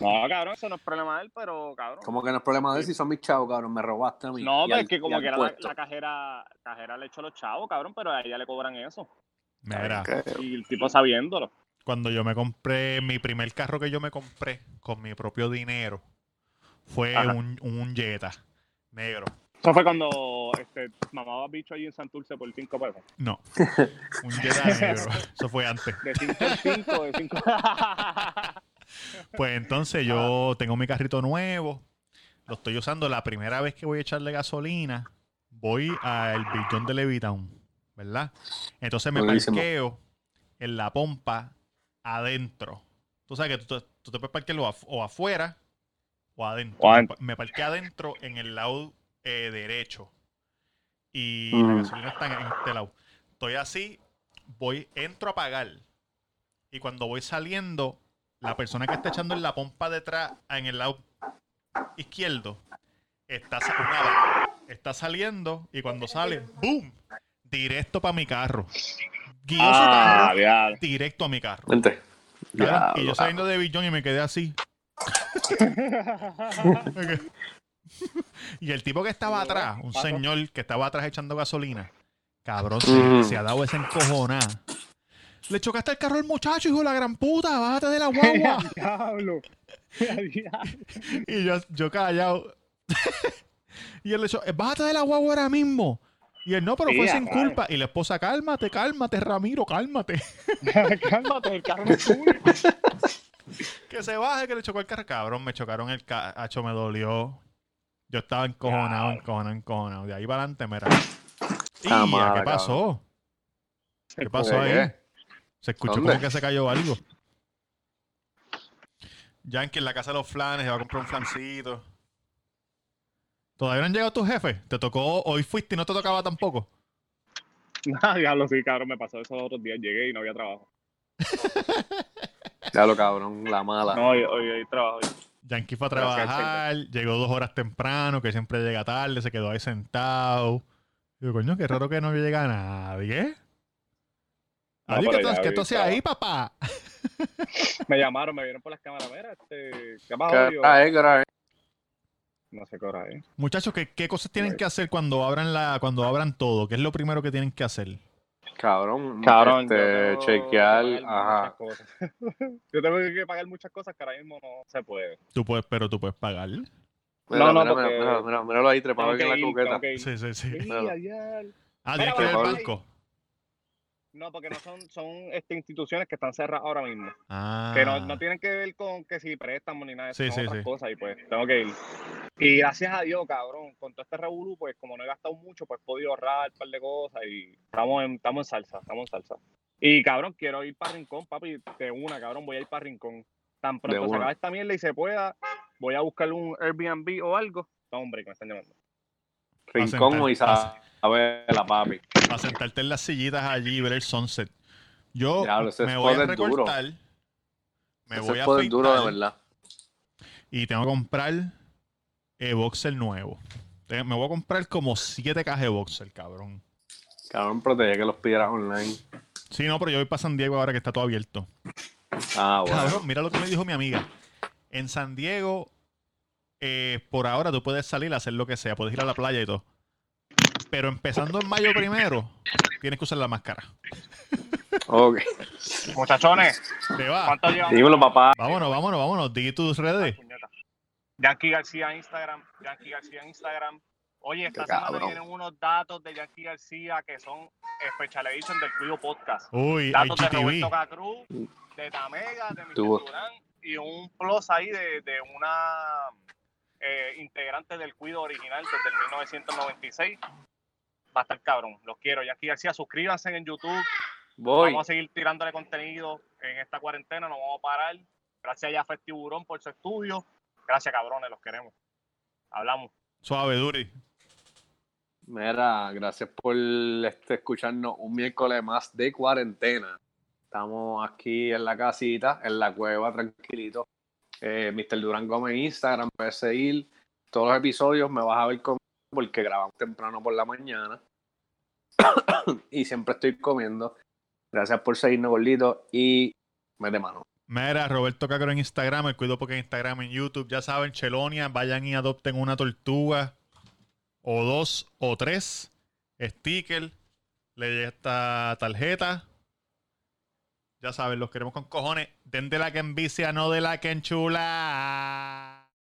No, cabrón, eso no es problema de él, pero cabrón. Como que no es problema de él si son mis chavos, cabrón. Me robaste a mí. No, pero al- es que como que era la, la cajera, cajera le echó los chavos, cabrón, pero a ella le cobran eso. Mira. Y el tipo sabiéndolo. cuando yo me compré mi primer carro que yo me compré con mi propio dinero fue Ajá. un, un Jetta negro. Eso fue cuando este, mamaba bicho allí en Santurce por 5 pesos. No, <laughs> un Jetta negro. Eso fue antes. De 5 en 5, de 5. <laughs> Pues entonces yo tengo mi carrito nuevo, lo estoy usando la primera vez que voy a echarle gasolina, voy al billón de Levitown, ¿verdad? Entonces me Buenísimo. parqueo en la pompa adentro. Tú sabes que tú, te- tú te puedes parquear o, af- o afuera o adentro. O adentro. Me parqué adentro en el lado eh, derecho y Mm. la gasolina está en este lado. Estoy así, voy, entro a pagar y cuando voy saliendo, la persona que está echando en la pompa detrás, en el lado izquierdo, está, saliendo y cuando sale, ¡boom! Directo para mi carro. Guió su ah, carro directo a mi carro. Vente. Y yo saliendo de Billón y me quedé así. <laughs> y el tipo que estaba atrás, un señor que estaba atrás echando gasolina, cabrón, se, Mm. se ha dado esa encojonada. Le chocaste el carro al muchacho, hijo de la gran puta, bájate de la guagua. <laughs> <laughs> Diablo. y yo, yo callado. <laughs> y él le dijo, bájate de la guagua ahora mismo. Y él, no, pero Sí, fue sin culpa. Y la esposa, cálmate, cálmate, Ramiro, cálmate. Cálmate, el carro es tuyo. Que se baje, que le chocó el carro. Cabrón, me chocaron el cacho, me dolió. Yo estaba encojonado, Claro. encojonado, encojonado. De ahí para adelante, mira. Mala, ¿Qué pasó? ¿Qué pasó ahí? Se escuchó ¿Dónde? como que se cayó algo. Yankee en la casa de los flanes, se va a comprar un flancito. ¿Todavía no han llegado tus jefes? ¿Te tocó, hoy fuiste y no te tocaba tampoco? No, diablo, sí, cabrón, me pasó eso los otros días. Llegué y no había trabajo. <laughs> Ya lo cabrón, la mala. No, hoy, hoy hay trabajo. Yankee fue a Gracias, trabajar, llegó dos horas temprano, que siempre llega tarde, se quedó ahí sentado. Digo, coño, qué raro que no llega nadie. No, Adiós, pero ¿qué, ya tú- vi tú trabajo. ahí, papá? <laughs> Me llamaron, me vieron por las cámaras. Mira, este, ¿qué. ¿Qué hora es? No sé qué hora es. Muchachos, ¿qué, qué cosas tienen que hacer cuando abran la, cuando abran todo? ¿Qué es lo primero que tienen que hacer? Cabrón, Cabrón, este, chequear, que ajá. muchas cosas. <laughs> yo tengo que pagar muchas cosas que ahora mismo no se puede. Tú puedes, pero tú puedes pagar. Mira, No, no, mira, porque- mira, mira, míralo ahí trepado en que la coqueta. que. Sí, sí, sí. Mira. Ah, tienes que ir al banco. No, porque no son, son este, instituciones que están cerradas ahora mismo. Ah. Que no, no tienen que ver con que si préstamos ni nada de eso, Sí, son sí, otras sí. cosas y pues tengo que ir. Y gracias a Dios, cabrón, con todo este revolú, pues como no he gastado mucho, pues he podido ahorrar un par de cosas y estamos en, estamos en salsa, estamos en salsa. Y cabrón, quiero ir para Rincón, papi, de una, cabrón, voy a ir para Rincón. Tan pronto se acabe esta mierda y se pueda, voy a buscar un Airbnb o algo. No, hombre, que me están llamando. Rincón o sentar- Isabela, papi. Para sentarte en las sillitas allí y ver el sunset. Yo Diablo, me voy a duro. recortar. Me Ese voy a es duro de afeitar verdad. y tengo que comprar eh, boxer nuevo. Te- Me voy a comprar como siete cajas de boxer, cabrón. Cabrón, protege que los pidieras online. Sí, no, pero yo voy para San Diego ahora que está todo abierto. Ah, bueno. Cabrón, mira lo que me dijo mi amiga. En San Diego, eh, por ahora tú puedes salir a hacer lo que sea, puedes ir a la playa y todo. Pero empezando en mayo primero, tienes que usar la máscara. Ok. Muchachones, Te va. ¿cuánto llevamos? Dímelo, papá. Vámonos, vámonos, vámonos. Di tus redes. Yankee García en Instagram, Yankee García en Instagram. Oye, esta Qué semana cabrón. vienen unos datos de Yankee García que son Special Edition del Cuido Podcast. Uy, Datos de. Roberto Cacruz, de Tamega, de. Tuvo. Durán y un plus ahí de, de una eh, integrante del Cuido original desde el 1996. Va a estar cabrón, los quiero. Yankee García, suscríbanse en YouTube. Voy. Vamos a seguir tirándole contenido en esta cuarentena, no vamos a parar. Gracias ya a Festiburón por su estudio. Gracias, cabrones, los queremos. Hablamos. Suave, Duri. Mira, gracias por este, escucharnos un miércoles más de cuarentena. Estamos aquí en la casita, en la cueva, tranquilito. Eh, Mr. Durán Gómez en Instagram, puedes seguir todos los episodios, me vas a ver con porque grabamos temprano por la mañana. <coughs> y siempre estoy comiendo. Gracias por seguirnos, gordito, y mete mano. Mira, Roberto Cacro en Instagram, el cuido porque en Instagram, en YouTube, ya saben, Chelonia, vayan y adopten una tortuga o dos o tres sticker, le esta tarjeta. Ya saben, los queremos con cojones. Den de la que envicia, no de la que enchula.